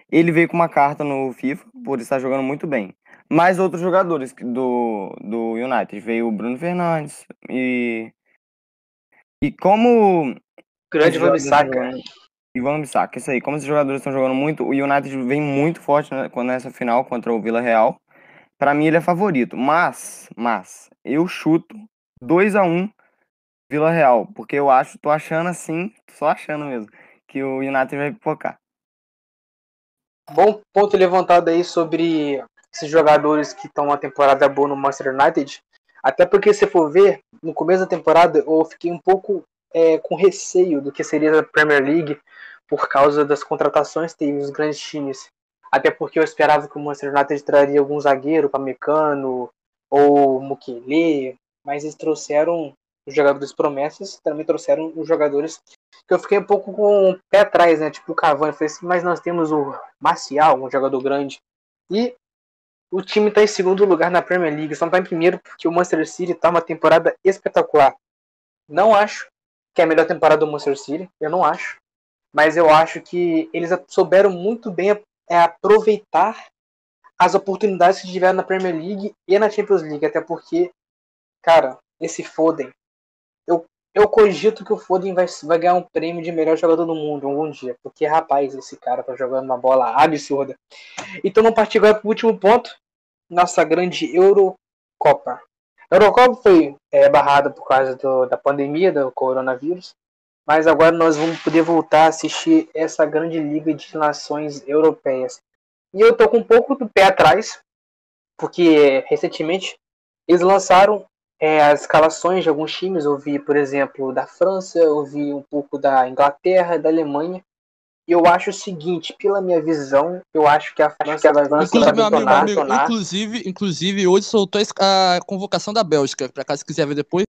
Ele veio com uma carta no FIFA por estar jogando muito bem. Mais outros jogadores do, do United. Veio o Bruno Fernandes e. E como Grande Van Bissaka. Ivan Bissaka, isso aí. Como esses jogadores estão jogando muito, o United vem muito forte né, nessa final contra o Vila Real. Para mim ele é favorito, mas, mas eu chuto 2 a 1 Vila Real, porque eu acho, tô achando assim, só achando mesmo, que o United vai pipocar. Bom ponto levantado aí sobre esses jogadores que estão uma temporada boa no Manchester United. Até porque se for ver, no começo da temporada eu fiquei um pouco é, com receio do que seria a Premier League por causa das contratações que teve os grandes times. Até porque eu esperava que o Manchester United traria algum zagueiro para Mecano ou Mukele, mas eles trouxeram os jogadores promessas, também trouxeram os jogadores que eu fiquei um pouco com o pé atrás, né? Tipo o Cavani, falei assim, mas nós temos o Marcial, um jogador grande, e o time está em segundo lugar na Premier League, só não está em primeiro porque o Manchester City está uma temporada espetacular. Não acho que é a melhor temporada do Manchester City, eu não acho. Mas eu acho que eles souberam muito bem é, aproveitar as oportunidades que tiveram na Premier League e na Champions League, até porque, cara, esse Foden, eu, eu cogito que o Foden vai, vai ganhar um prêmio de melhor jogador do mundo algum dia, porque, rapaz, esse cara tá jogando uma bola absurda. Então, vamos partir agora pro último ponto, nossa grande Eurocopa. A Eurocopa foi é, barrada por causa do, da pandemia, do coronavírus, mas agora nós vamos poder voltar a assistir essa grande liga de nações europeias. E eu tô com um pouco do pé atrás, porque recentemente eles lançaram é, as escalações de alguns times. Eu vi, por exemplo, da França, eu vi um pouco da Inglaterra, da Alemanha. E eu acho o seguinte, pela minha visão, eu acho que a França vai avançar Inclusive, meu para amigo, meu amigo, inclusive, inclusive, hoje soltou a convocação da Bélgica, pra caso quiser ver depois.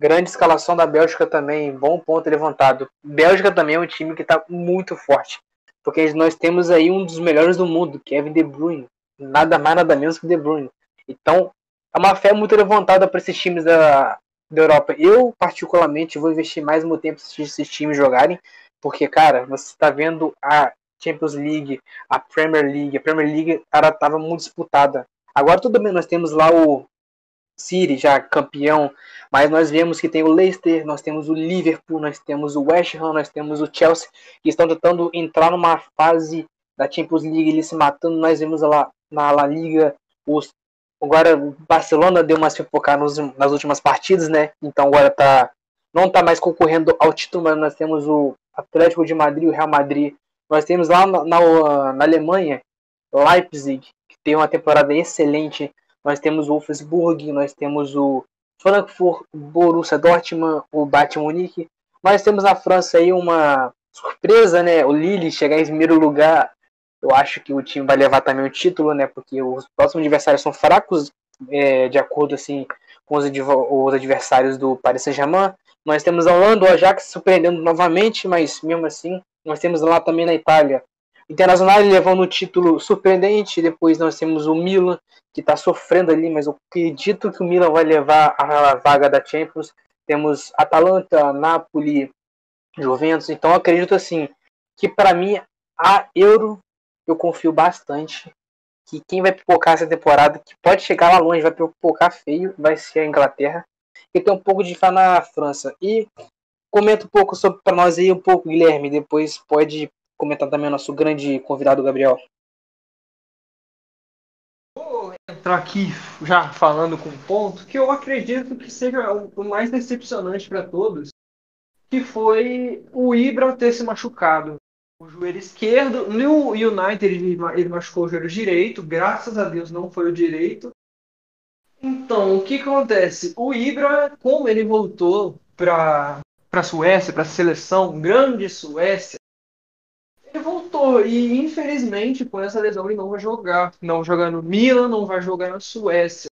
Grande escalação da Bélgica também, bom ponto levantado. Bélgica também é um time que está muito forte, porque nós temos aí um dos melhores do mundo, Kevin De Bruyne, nada mais nada menos que De Bruyne. Então, é uma fé muito levantada para esses times da, da Europa. Eu, particularmente, vou investir mais meu tempo assistir esses times jogarem, porque, cara, você está vendo a Champions League, a Premier League, a Premier League ela estava muito disputada. Agora tudo bem, nós temos lá o City já campeão, mas nós vemos que tem o Leicester, nós temos o Liverpool, nós temos o West Ham, nós temos o Chelsea, que estão tentando entrar numa fase da Champions League, eles se matando, nós vemos lá na La Liga, os agora o Barcelona deu uma pipocar nos, nas últimas partidas, né? Então agora tá não tá mais concorrendo ao título, mas nós temos o Atlético de Madrid, o Real Madrid. Nós temos lá na, na, na Alemanha Leipzig, que tem uma temporada excelente. Nós temos o Wolfsburg, nós temos o Frankfurt, Borussia Dortmund, o Bayern Munique. Nós temos na França aí uma surpresa, né? O Lille chegar em primeiro lugar. Eu acho que o time vai levar também o título, né? Porque os próximos adversários são fracos, é, de acordo assim com os, os adversários do Paris Saint-Germain. Nós temos a Holanda, o Ajax surpreendendo novamente, mas mesmo assim, nós temos lá também na Itália Internacional levando um título surpreendente. Depois nós temos o Milan, que está sofrendo ali, mas eu acredito que o Milan vai levar a vaga da Champions. Temos Atalanta, Napoli, Juventus. Então acredito assim que para mim a Euro eu confio bastante que quem vai pipocar essa temporada, que pode chegar lá longe, vai pipocar feio, vai ser a Inglaterra. E tem um pouco de fé na França. E comenta um pouco sobre para nós aí um pouco, Guilherme. Depois pode comentar também o nosso grande convidado, Gabriel. Vou entrar aqui já falando com um ponto que eu acredito que seja o mais decepcionante para todos, que foi o Ibra ter se machucado. O joelho esquerdo, no United ele machucou o joelho direito, graças a Deus não foi o direito. Então, o que acontece? O Ibra, como ele voltou para a Suécia, para a seleção, grande Suécia, ele voltou e infelizmente com essa lesão ele não vai jogar. Não vai jogar no Milan, não vai jogar na Suécia.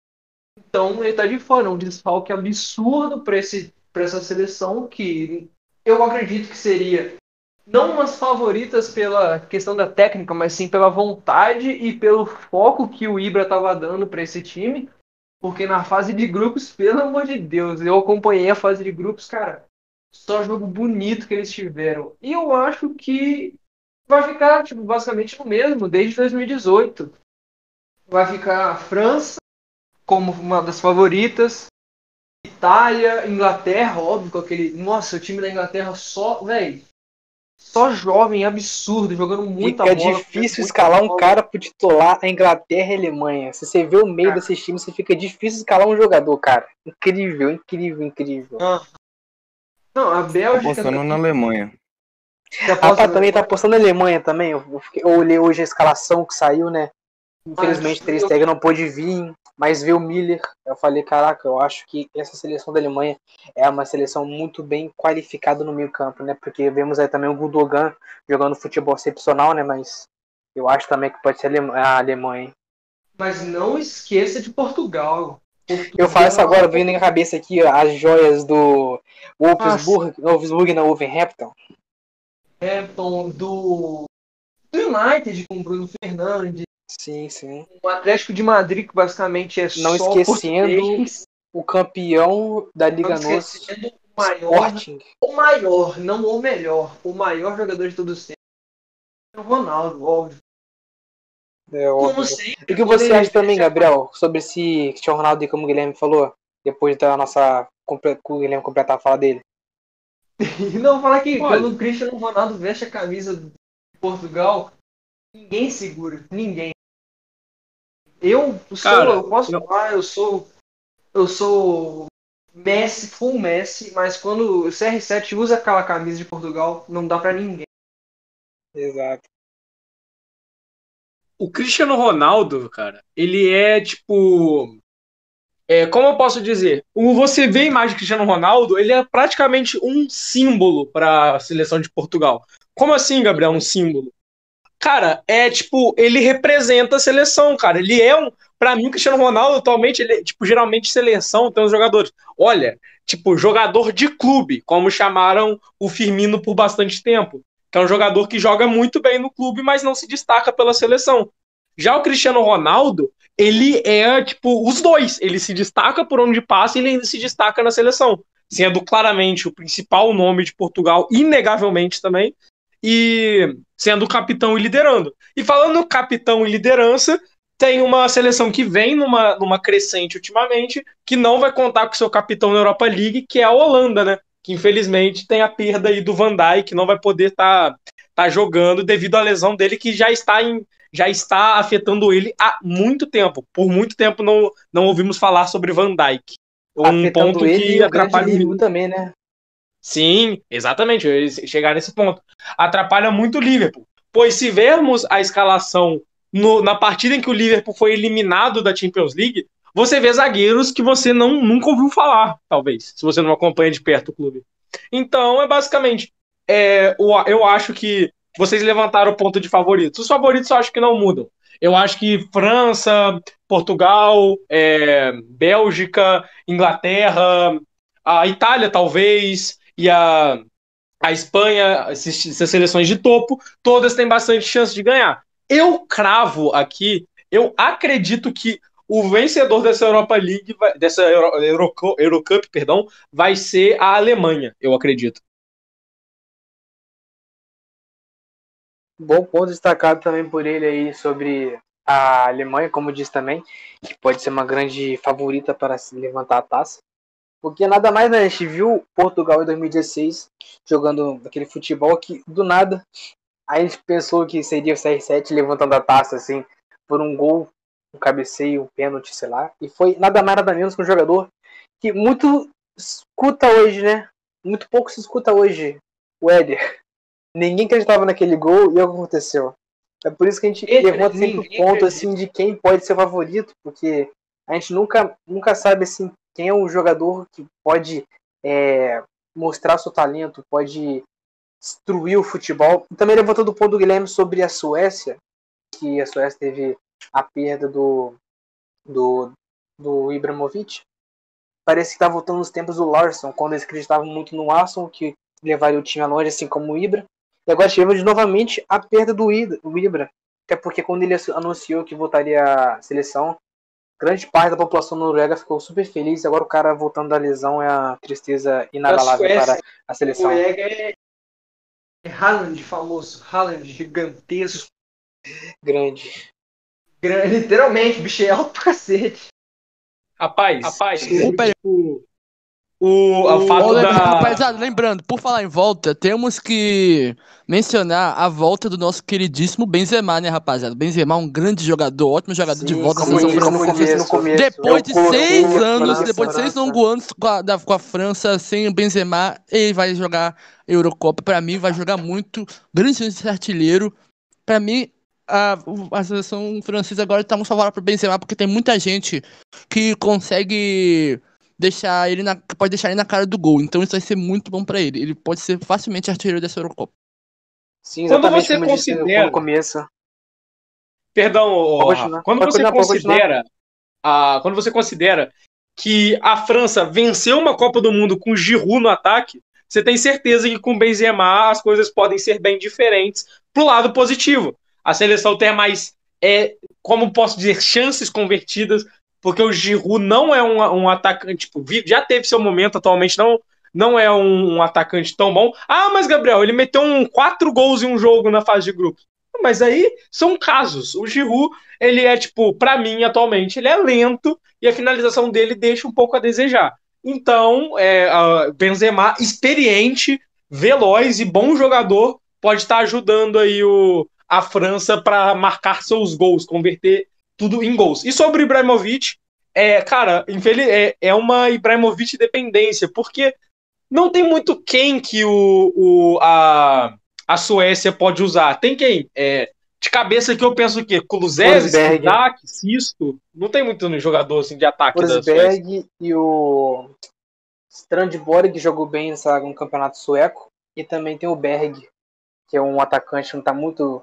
Então ele tá de fora, um desfalque absurdo para essa seleção que eu acredito que seria não umas favoritas pela questão da técnica, mas sim pela vontade e pelo foco que o Ibra estava dando para esse time. Porque na fase de grupos, pelo amor de Deus, eu acompanhei a fase de grupos, cara. Só jogo bonito que eles tiveram. E eu acho que vai ficar tipo, basicamente o mesmo desde 2018. Vai ficar a França como uma das favoritas, Itália, Inglaterra, óbvio, aquele. Nossa, o time da Inglaterra só, velho. Só jovem, absurdo, jogando muita Fica bola. difícil escalar um cara pro titular a Inglaterra e a Alemanha. Se você vê o meio Cara. desses times, você fica difícil escalar um jogador, cara. Incrível, incrível, incrível. Ah. Não, a Tô Bélgica. apostando na Alemanha. Já A posso- Rafa também tá apostando na Alemanha também. Eu, eu fiquei- eu olhei hoje a escalação que saiu, né? Infelizmente, Ah, Ter eu- Stegen não pôde vir, mas veio o Miller. Eu falei, caraca, eu acho que essa seleção da Alemanha é uma seleção muito bem qualificada no meio campo, né? Porque vemos aí também o Gundogan jogando futebol excepcional, né? Mas eu acho também que pode ser a Alema- a Alemanha. Mas não esqueça de Portugal. Eu falo isso agora, vindo na cabeça aqui as joias do Wolfsburg, Wolfsburg na Wolverhampton. Hampton, do, do United com Bruno Fernandes, Sim, sim. o Atlético de Madrid, que basicamente é Não só esquecendo português, O campeão da Liga Nossa, esquecendo o maior, Sporting. o maior, não o melhor, o maior jogador de todos os tempos. O Ronaldo, óbvio. É, óbvio. sempre. E o que você acha também, Gabriel, sobre esse Cristiano Ronaldo e como o Guilherme falou, depois da nossa o Guilherme completar a fala dele? Não, falar que Olha. quando o Cristiano Ronaldo veste a camisa de Portugal, ninguém segura, ninguém. Eu sou, Cara, eu posso eu- falar, eu sou, eu sou Messi, full Messi, mas quando o CR7 usa aquela camisa de Portugal, não dá pra ninguém. Exato. O Cristiano Ronaldo, cara, ele é tipo. é, como eu posso dizer, o você vê a imagem de Cristiano Ronaldo, ele é praticamente um símbolo para a seleção de Portugal. Como assim, Gabriel, um símbolo? Cara, é tipo, ele representa a seleção, cara. Ele é um, para mim, o Cristiano Ronaldo atualmente, ele, tipo, geralmente seleção tem os jogadores. Olha, tipo, jogador de clube, como chamaram o Firmino por bastante tempo, que é um jogador que joga muito bem no clube, mas não se destaca pela seleção. Já o Cristiano Ronaldo, ele é, tipo, os dois. Ele se destaca por onde passa e ele ainda se destaca na seleção. Sendo claramente o principal nome de Portugal, inegavelmente também, e sendo capitão e liderando. E falando capitão e liderança, tem uma seleção que vem numa, numa crescente ultimamente, que não vai contar com seu capitão na Europa League, que é a Holanda, né? Que infelizmente tem a perda aí do Van Dijk, que não vai poder estar tá, tá jogando devido à lesão dele, que já está em, já está afetando ele há muito tempo. Por muito tempo não, não ouvimos falar sobre Van Dijk. Um afetando ponto ele que atrapalha o também, né? Sim, exatamente. Chegar nesse ponto. Atrapalha muito o Liverpool. Pois se vermos a escalação no, na partida em que o Liverpool foi eliminado da Champions League, você vê zagueiros que você não, nunca ouviu falar, talvez, se você não acompanha de perto o clube. Então, é basicamente. É, eu acho que vocês levantaram o ponto de favoritos. Os favoritos eu acho que não mudam. Eu acho que França, Portugal, é, Bélgica, Inglaterra, a Itália talvez e a, a Espanha, essas seleções de topo, todas têm bastante chance de ganhar. Eu cravo aqui, eu acredito que o vencedor dessa Europa League, dessa Euro, Euro, Eurocup, perdão, vai ser a Alemanha, eu acredito. Bom ponto destacado também por ele aí sobre a Alemanha, como disse também, que pode ser uma grande favorita para se levantar a taça. Porque nada mais, né? A gente viu Portugal em 2016 jogando aquele futebol que do nada a gente pensou que seria o CR7 levantando a taça assim por um gol, um cabeceio, um pênalti, sei lá. E foi nada mais nada menos que um jogador que muito escuta hoje, né? Muito pouco se escuta hoje. O Éder. Ninguém acreditava naquele gol e é o que aconteceu. É por isso que a gente Éder, levanta sempre o ponto assim de quem pode ser favorito, porque a gente nunca, nunca sabe assim quem é o jogador que pode é, mostrar seu talento, pode destruir o futebol. E também levantou do ponto do Guilherme sobre a Suécia, que a Suécia teve a perda do, do, do Ibrahimovic. Parece que está voltando nos tempos do Larson, quando eles acreditavam muito no Arson, que levaria o time longe, assim como o Ibra. E agora tivemos novamente a perda do Ibra. Até porque quando ele anunciou que voltaria à seleção, grande parte da população noruega ficou super feliz. Agora o cara voltando da lesão é a tristeza inabalável para a seleção. Noruega é, é Haaland famoso, Haaland gigantesco. Grande. Grande. Literalmente, bicho é alto cacete. Rapaz, rapaz, o, o, fato da... Rapaziada, lembrando, por falar em volta, temos que mencionar a volta do nosso queridíssimo Benzema, né, rapaziada? Benzema, um grande jogador, ótimo jogador Sim, de volta. Como no começo, no começo. Depois de seis anos, depois de seis longos anos com a, da, com a França sem o Benzema, ele vai jogar Eurocopa. Pra mim, vai jogar muito. Grande artilheiro. Pra mim, a, a seleção francesa agora está muito favorável pro Benzema, porque tem muita gente que consegue deixar ele na, pode deixar ele na cara do gol. Então isso vai ser muito bom para ele. Ele pode ser facilmente artilheiro dessa Eurocopa. Sim, quando você considera, começa. Perdão, oh, quando você considera, a, quando você considera que a França venceu uma Copa do Mundo com Giroud no ataque, você tem certeza que com Benzema as coisas podem ser bem diferentes pro lado positivo. A seleção tem mais, é, como posso dizer, chances convertidas porque o Giroud não é um, um atacante, tipo, já teve seu momento, atualmente não, não é um, um, atacante tão bom. Ah, mas Gabriel, ele meteu um quatro gols em um jogo na fase de grupos. Mas aí são casos. O Giroud, ele é tipo, para mim atualmente, ele é lento e a finalização dele deixa um pouco a desejar. Então, é, Benzema, experiente, veloz e bom jogador, pode estar ajudando aí o, a França para marcar seus gols, converter tudo em gols. E sobre o Ibrahimovic, é, cara, infeliz, é, é uma Ibrahimovic dependência, porque não tem muito quem que o, o, a, a Suécia pode usar. Tem quem? É, De cabeça aqui eu penso o quê? Kulusevski. Dak, Sisto. Não tem muito jogador assim, de ataque. Forsberg e o Strandborg que jogou bem nessa, no campeonato sueco. E também tem o Berg, que é um atacante que não tá muito,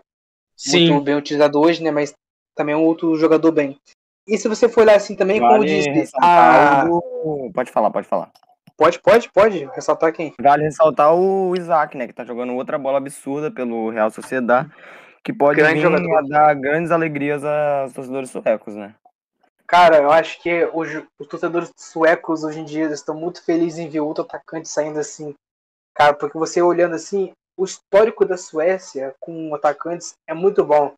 Sim. muito bem utilizado hoje, né? Mas também é um outro jogador bem. E se você for olhar assim também, como Vale diz. ressaltar Ah, o... Pode falar, pode falar. pode, pode, pode. Ressaltar quem? Vale ressaltar o Isaac, né? Que tá jogando outra bola absurda pelo Real Sociedad. Que pode a dar grandes alegrias aos torcedores suecos, né? Cara, eu acho que os, os torcedores suecos hoje em dia estão muito felizes em ver outro atacante saindo assim. Cara, porque você olhando assim, o histórico da Suécia com atacantes é muito bom.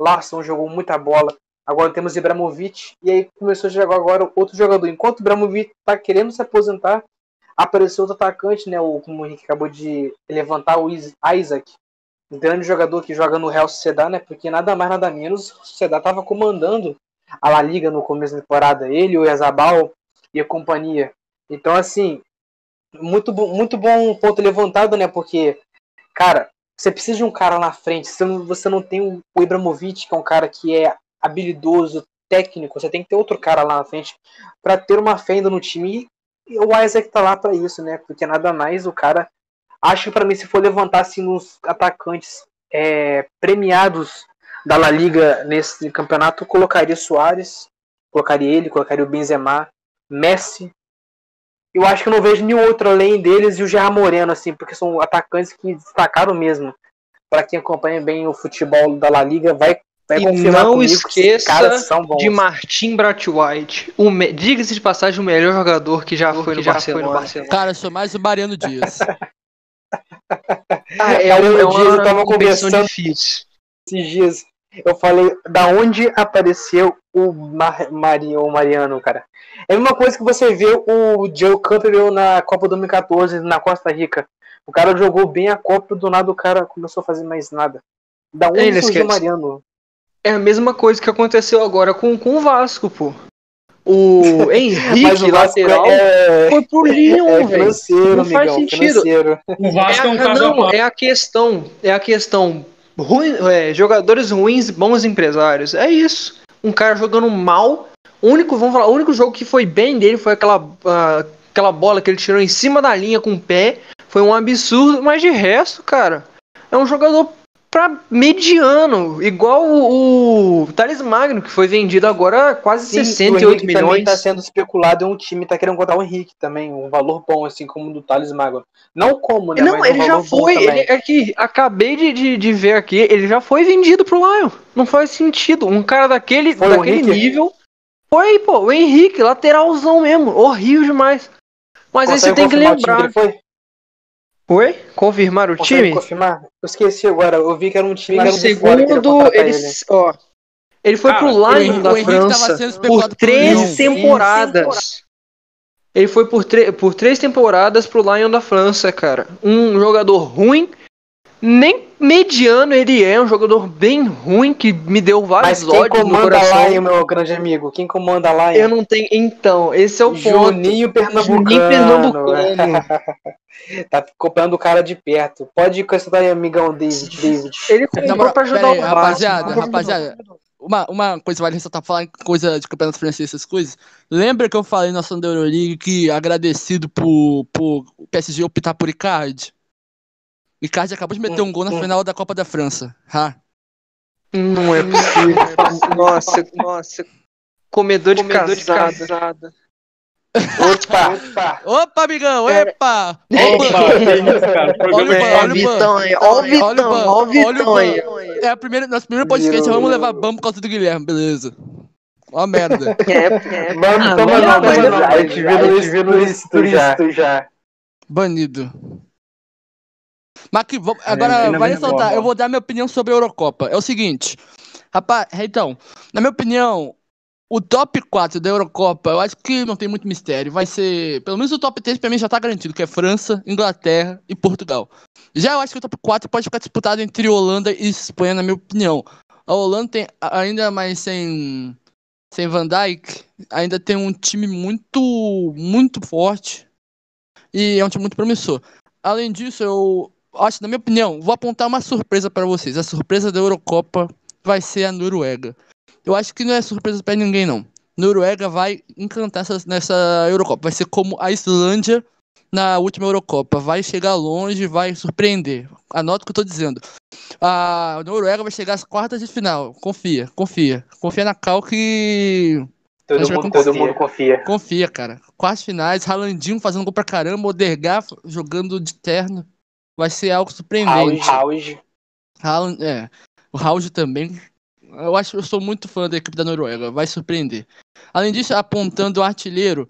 Larsson jogou muita bola. Agora temos Ibrahimovic. E aí começou a jogar agora outro jogador. Enquanto o Ibrahimovic tá querendo se aposentar, apareceu outro atacante, né? O, como o Henrique acabou de levantar, o Is- Isaac. Um grande jogador que joga no Real Sociedad, né? Porque nada mais, nada menos, o Sociedad tava comandando a La Liga no começo da temporada. Ele, o Yazabal e a companhia. Então, assim, muito muito bom ponto levantado, né? Porque, cara, você precisa de um cara na frente. Você não, você não tem o Ibrahimovic, que é um cara que é habilidoso, técnico. Você tem que ter outro cara lá na frente para ter uma fenda no time. E o Isaac tá lá para isso, né? Porque nada mais o cara. Acho que para mim, se for levantar assim nos atacantes é, premiados da La Liga nesse campeonato, eu colocaria Soares, colocaria ele, colocaria o Benzema, Messi. Eu acho que eu não vejo nenhum outro além deles e o Gerard Moreno, assim, porque são atacantes que destacaram mesmo. Para quem acompanha bem o futebol da La Liga, vai, vai E confirmar não comigo que esses esqueça caras são bons. de Martin Brathwaite. O me... Diga-se de passagem, o melhor jogador que já, foi, no já Barcelona. foi no Barcelona. Cara, eu sou mais o Mariano Dias. Ah, é, Mariano um- é uma Dias, eu tava conversando- difícil. esses dias eu falei da onde apareceu o, Mar Mari o Mariano, cara. É a mesma coisa que você vê o Joe Campbell na Copa 2014 na Costa Rica. O cara jogou bem a Copa do nada o cara começou a fazer mais nada. Da onde Ele surgiu o. Mariano? É a mesma coisa que aconteceu agora com, com o Vasco, pô. O Henrique, o lateral, é, foi pro é Lyon, velho. financeiro, Não faz amigão, sentido. financeiro. O Vasco é, um a- caso à não, parte. é a questão, é a questão. Ruim, é, jogadores ruins, bons empresários. É isso. Um cara jogando mal. O único, vamos falar, o único jogo que foi bem dele foi aquela, ah, aquela bola que ele tirou em cima da linha com o pé. Foi um absurdo, mas de resto, cara, é um jogador mediano, igual o, o Thales Magno, que foi vendido agora quase Sim, o 68 Henrique também milhões. tá sendo especulado em um time, tá querendo contar o Henrique também, um valor bom, assim como o do Thales Magno. Não como, né? Não, mas um ele já foi. Ele, é que acabei de, de, de ver aqui, ele já foi vendido pro Lion. Não faz sentido. Um cara daquele, Foi o daquele nível. Foi, pô, o Henrique, lateralzão mesmo. Horrível demais. Mas aí você Consegue tem que o lembrar. Oi? Confirmar o Consegue time? confirmar? Eu esqueci agora. Eu vi que era um time Em que era segundo, ele, ele. ó, ele foi Cara, pro Henrique- da o Henrique tava França por especulado pro três Lyon. temporadas. Ele foi por, por três temporadas pro Lion da França, cara. Um jogador ruim, nem mediano ele é, um jogador bem ruim que me deu vários Mas quem ódios no comanda lá, meu grande amigo? Quem comanda lá? Eu não tenho. Então, esse é o ponto. Juninho Pernambucano. Juninho Pernambucano. tá acompanhando o cara de perto. Pode ir com essa daí, amigão David. David. Ele comprou pra ajudar aí, o rapaziada, rapaziada. Uma, uma coisa vale ressaltar, falar coisa de campeonato francês, essas coisas. Lembra que eu falei na da Euroleague que agradecido por, por o PSG optar por Icardi? Icardi acabou de meter um gol na Hum, hum. final da Copa da França. Ha. Não é possível. nossa, nossa. Comedor de casada. Opa, opa. Opa, amigão, Cara, epa! Olha o é Vitão aí, Olha o Vitão, aí. É a primeira, nosso primeiro podcast, Virou, vamos levar bambo por causa do Guilherme, beleza. Ó a merda. É, é. Vamos, Ah, toma não, a gente viu no já. já. Banido. Mas que, É, agora, ainda vai ressaltar, bom, eu vou dar minha opinião sobre a Eurocopa. É o seguinte, rapaz, então, na minha opinião, o top 4 da Eurocopa, eu acho que não tem muito mistério. Vai ser, pelo menos o top 3 pra mim já tá garantido, que é França, Inglaterra e Portugal. Já eu acho que o top 4 pode ficar disputado entre Holanda e Espanha, na minha opinião. A Holanda tem, ainda mais sem, sem Van Dijk, ainda tem um time muito, muito forte. E é um time muito promissor. Além disso, eu acho, na minha opinião, vou apontar uma surpresa para vocês. A surpresa da Eurocopa vai ser a Noruega. Eu acho que não é surpresa para ninguém, não. Noruega vai encantar essa, nessa Eurocopa. Vai ser como a Islândia na última Eurocopa. Vai chegar longe, vai surpreender. Anota o que eu tô dizendo. A Noruega vai chegar às quartas de final. Confia, confia. Confia na Cal que. Todo, mundo, todo mundo confia. Confia, cara. Quartas finais, Ralandinho fazendo gol pra caramba, Odergar jogando de terno. Vai ser algo surpreendente. Hauge. Haaland, é. O Hauge também. Eu acho eu sou muito fã da equipe da Noruega. Vai surpreender. Além disso, apontando o artilheiro,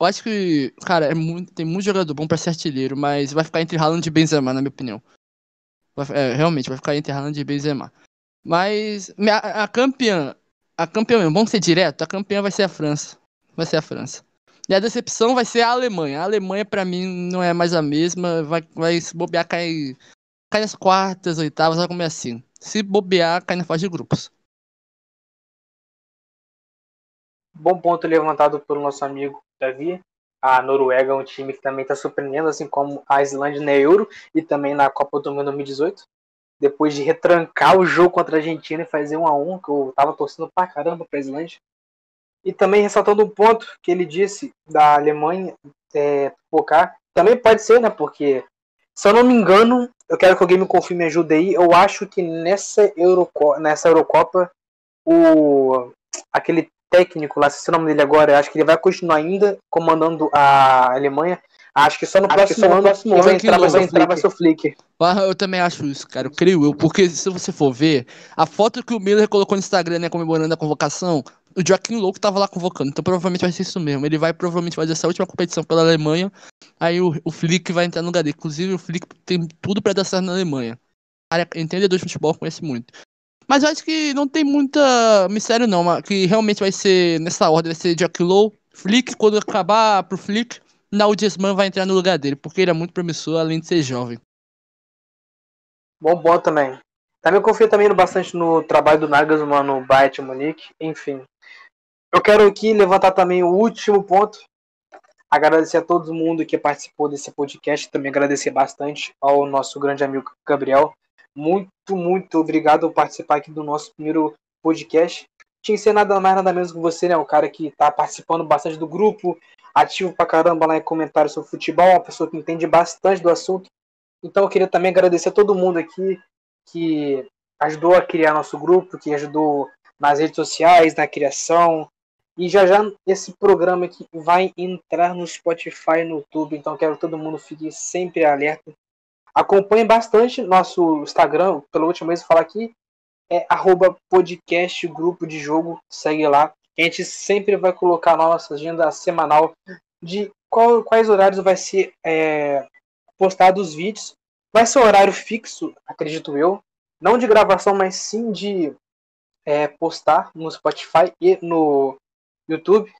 eu acho que, cara, é muito, tem muito jogador bom pra ser artilheiro, mas vai ficar entre Haaland e Benzema, na minha opinião. Vai, é, realmente, vai ficar entre Haaland e Benzema. Mas a, a campeã, a campeã, vamos ser direto, a campeã vai ser a França. Vai ser a França. E a decepção vai ser a Alemanha. A Alemanha, para mim, não é mais a mesma. Vai, vai se bobear, cair, cai nas quartas, oitavas, vai comer assim. Se bobear, cai na fase de grupos. Bom ponto levantado pelo nosso amigo Davi. A Noruega é um time que também está surpreendendo, assim como a Islândia na Euro e também na Copa do Mundo 2018. Depois de retrancar o jogo contra a Argentina e fazer um a um, que eu tava torcendo pra caramba pra Islândia. E também ressaltando um ponto que ele disse da Alemanha é, focar. Também pode ser, né? Porque, se eu não me engano, eu quero que alguém me confirme e ajude aí. Eu acho que nessa, Euroco nessa Eurocopa, o, aquele técnico lá, se é o nome dele agora, acho que ele vai continuar ainda comandando a Alemanha. Acho que só no acho próximo ano, no próximo ano vai entrar, vai entrar, vai ser o Flick. Eu também acho isso, cara. Eu creio eu, porque se você for ver, a foto que o Miller colocou no Instagram, né, comemorando a convocação, o Joaquim Louco tava lá convocando, então provavelmente vai ser isso mesmo. Ele vai provavelmente fazer essa última competição pela Alemanha, aí o, o Flick vai entrar no lugar dele. Inclusive, o Flick tem tudo para dar certo na Alemanha. Entendedor de futebol, conhece muito. Mas eu acho que não tem muita mistério, não. Que realmente vai ser nessa ordem: vai ser Jack Low, Flick. Quando acabar pro Flick, Naldesman vai entrar no lugar dele, porque ele é muito promissor, além de ser jovem. Bom bom também. Também confio também bastante no trabalho do Nagelsmann no Bayern Munique. Enfim. Eu quero aqui levantar também o último ponto. Agradecer a todo mundo que participou desse podcast. Também agradecer bastante ao nosso grande amigo Gabriel muito, muito obrigado por participar aqui do nosso primeiro podcast. Tinha que ser nada mais, nada menos que você, né? O cara que tá participando bastante do grupo, ativo pra caramba lá em comentários sobre futebol, uma pessoa que entende bastante do assunto. Então eu queria também agradecer a todo mundo aqui que ajudou a criar nosso grupo, que ajudou nas redes sociais, na criação. E já já esse programa aqui vai entrar no Spotify e no YouTube, então quero que todo mundo fique sempre alerta Acompanhe bastante nosso Instagram, pelo último mês falar aqui, é arroba podcast grupo de jogo, segue lá. A gente sempre vai colocar a nossa agenda semanal de qual, quais horários vai ser é, os vídeos. Vai ser um horário fixo, acredito eu. Não de gravação, mas sim de é, postar no Spotify e no YouTube.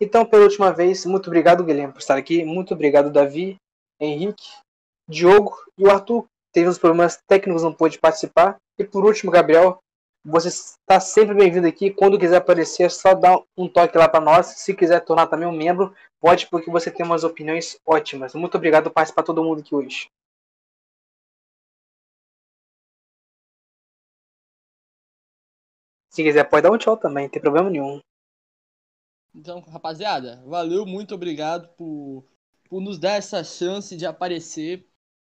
Então, pela última vez, muito obrigado, Guilherme, por estar aqui. Muito obrigado, Davi, Henrique. Diogo e o Arthur teve uns problemas técnicos, não pôde participar. E por último, Gabriel, você está sempre bem-vindo aqui. Quando quiser aparecer, é só dá um toque lá para nós. Se quiser tornar também um membro, pode, porque você tem umas opiniões ótimas. Muito obrigado por participar todo mundo aqui hoje. Se quiser, pode dar um tchau também, não tem problema nenhum. Então, rapaziada, valeu, muito obrigado por, por nos dar essa chance de aparecer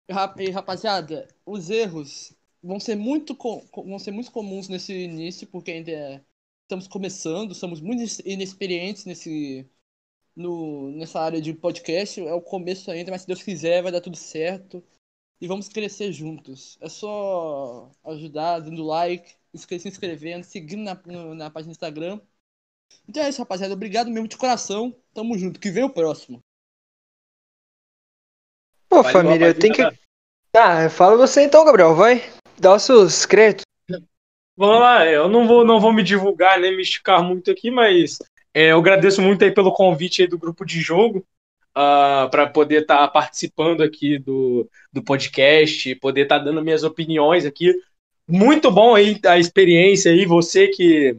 e, rapaziada, os erros vão ser muito vão ser muito comuns nesse início, porque ainda é, estamos começando, somos muito inexperientes nesse no, nessa área de podcast. É o começo ainda, mas se Deus quiser, vai dar tudo certo. E vamos crescer juntos. É só ajudar, dando like, se inscrevendo, seguindo na, na página do Instagram. Então é isso, rapaziada. Obrigado mesmo de coração. Tamo junto. Que vem o próximo. Pô, vai família, eu tenho que. Tá, fala você então, Gabriel, vai. Dá os seus créditos. Vamos lá, eu não vou, não vou me divulgar nem me esticar muito aqui, mas é, eu agradeço muito aí pelo convite aí do grupo de jogo uh, ah, para poder estar tá participando aqui do, do podcast, poder estar tá dando minhas opiniões aqui. Muito bom aí a experiência aí, você que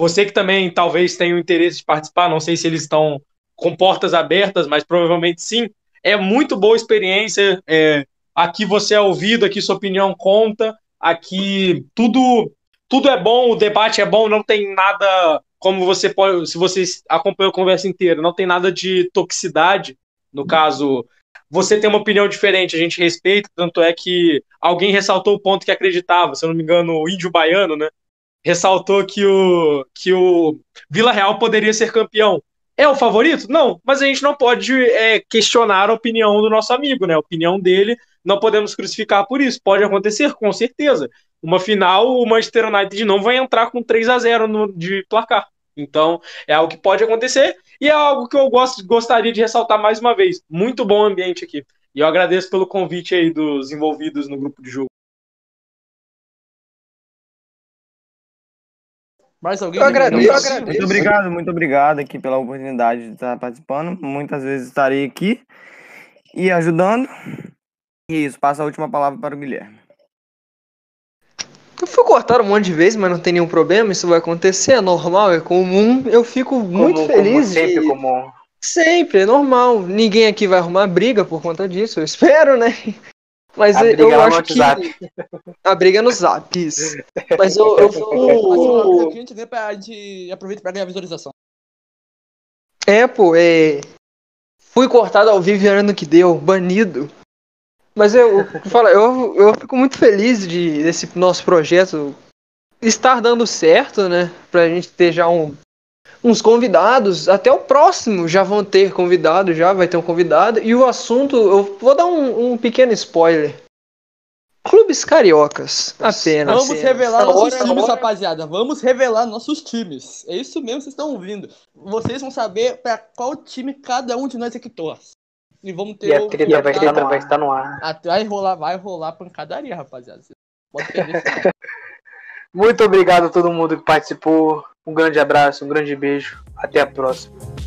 você que também talvez tenha o interesse de participar, não sei se eles estão com portas abertas, mas provavelmente sim. É muito boa experiência. É, aqui você é ouvido, aqui sua opinião conta, aqui tudo tudo é bom, o debate é bom, não tem nada como você pode, se você acompanhou a conversa inteira, não tem nada de toxicidade. No caso, você tem uma opinião diferente, a gente respeita, tanto é que alguém ressaltou o ponto que acreditava, se eu não me engano, o índio baiano, né? Ressaltou que o, que o Vila Real poderia ser campeão. É o favorito? Não, mas a gente não pode é, questionar a opinião do nosso amigo, né? A opinião dele, não podemos crucificar por isso. Pode acontecer, com certeza. Uma final, o Manchester United não vai entrar com 3 a 0 no, de placar. Então, é algo que pode acontecer e é algo que eu gosto, gostaria de ressaltar mais uma vez. Muito bom ambiente aqui. E eu agradeço pelo convite aí dos envolvidos no grupo de jogo. Mais alguém? Eu agradeço. Eu agradeço. Muito obrigado, muito obrigado aqui pela oportunidade de estar participando. Muitas vezes estarei aqui e ajudando. E isso, passa a última palavra para o Guilherme. Eu fui cortado um monte de vezes, mas não tem nenhum problema, isso vai acontecer, é normal, é comum. Eu fico muito feliz como sempre, de... como Sempre, é normal. Ninguém aqui vai arrumar briga por conta disso, eu espero, né? Mas A eu, briga no acho que. WhatsApp. A briga é no zap, isso. Mas eu, eu fico. que a gente vê pra a gente aproveita pra ganhar visualização. É, pô, é. Fui cortado ao vivo e olha no que deu, banido. Mas eu, fala, eu, eu fico muito feliz de desse nosso projeto estar dando certo, né? Pra gente ter já um, uns convidados. Até o próximo já vão ter convidado, já vai ter um convidado. E o assunto, eu vou dar um, um pequeno spoiler. Clubes cariocas, apenas. Vamos revelar Agora- nossos times, agora- rapaziada. Vamos revelar nossos times. É isso mesmo que vocês estão ouvindo. Vocês vão saber pra qual time cada um de nós aqui torce. E vamos ter E a o- treta e vai vai estar no ar. Até vai rolar, vai rolar pancadaria, rapaziada. Muito obrigado a todo mundo que participou. Um grande abraço, um grande beijo. Até a próxima.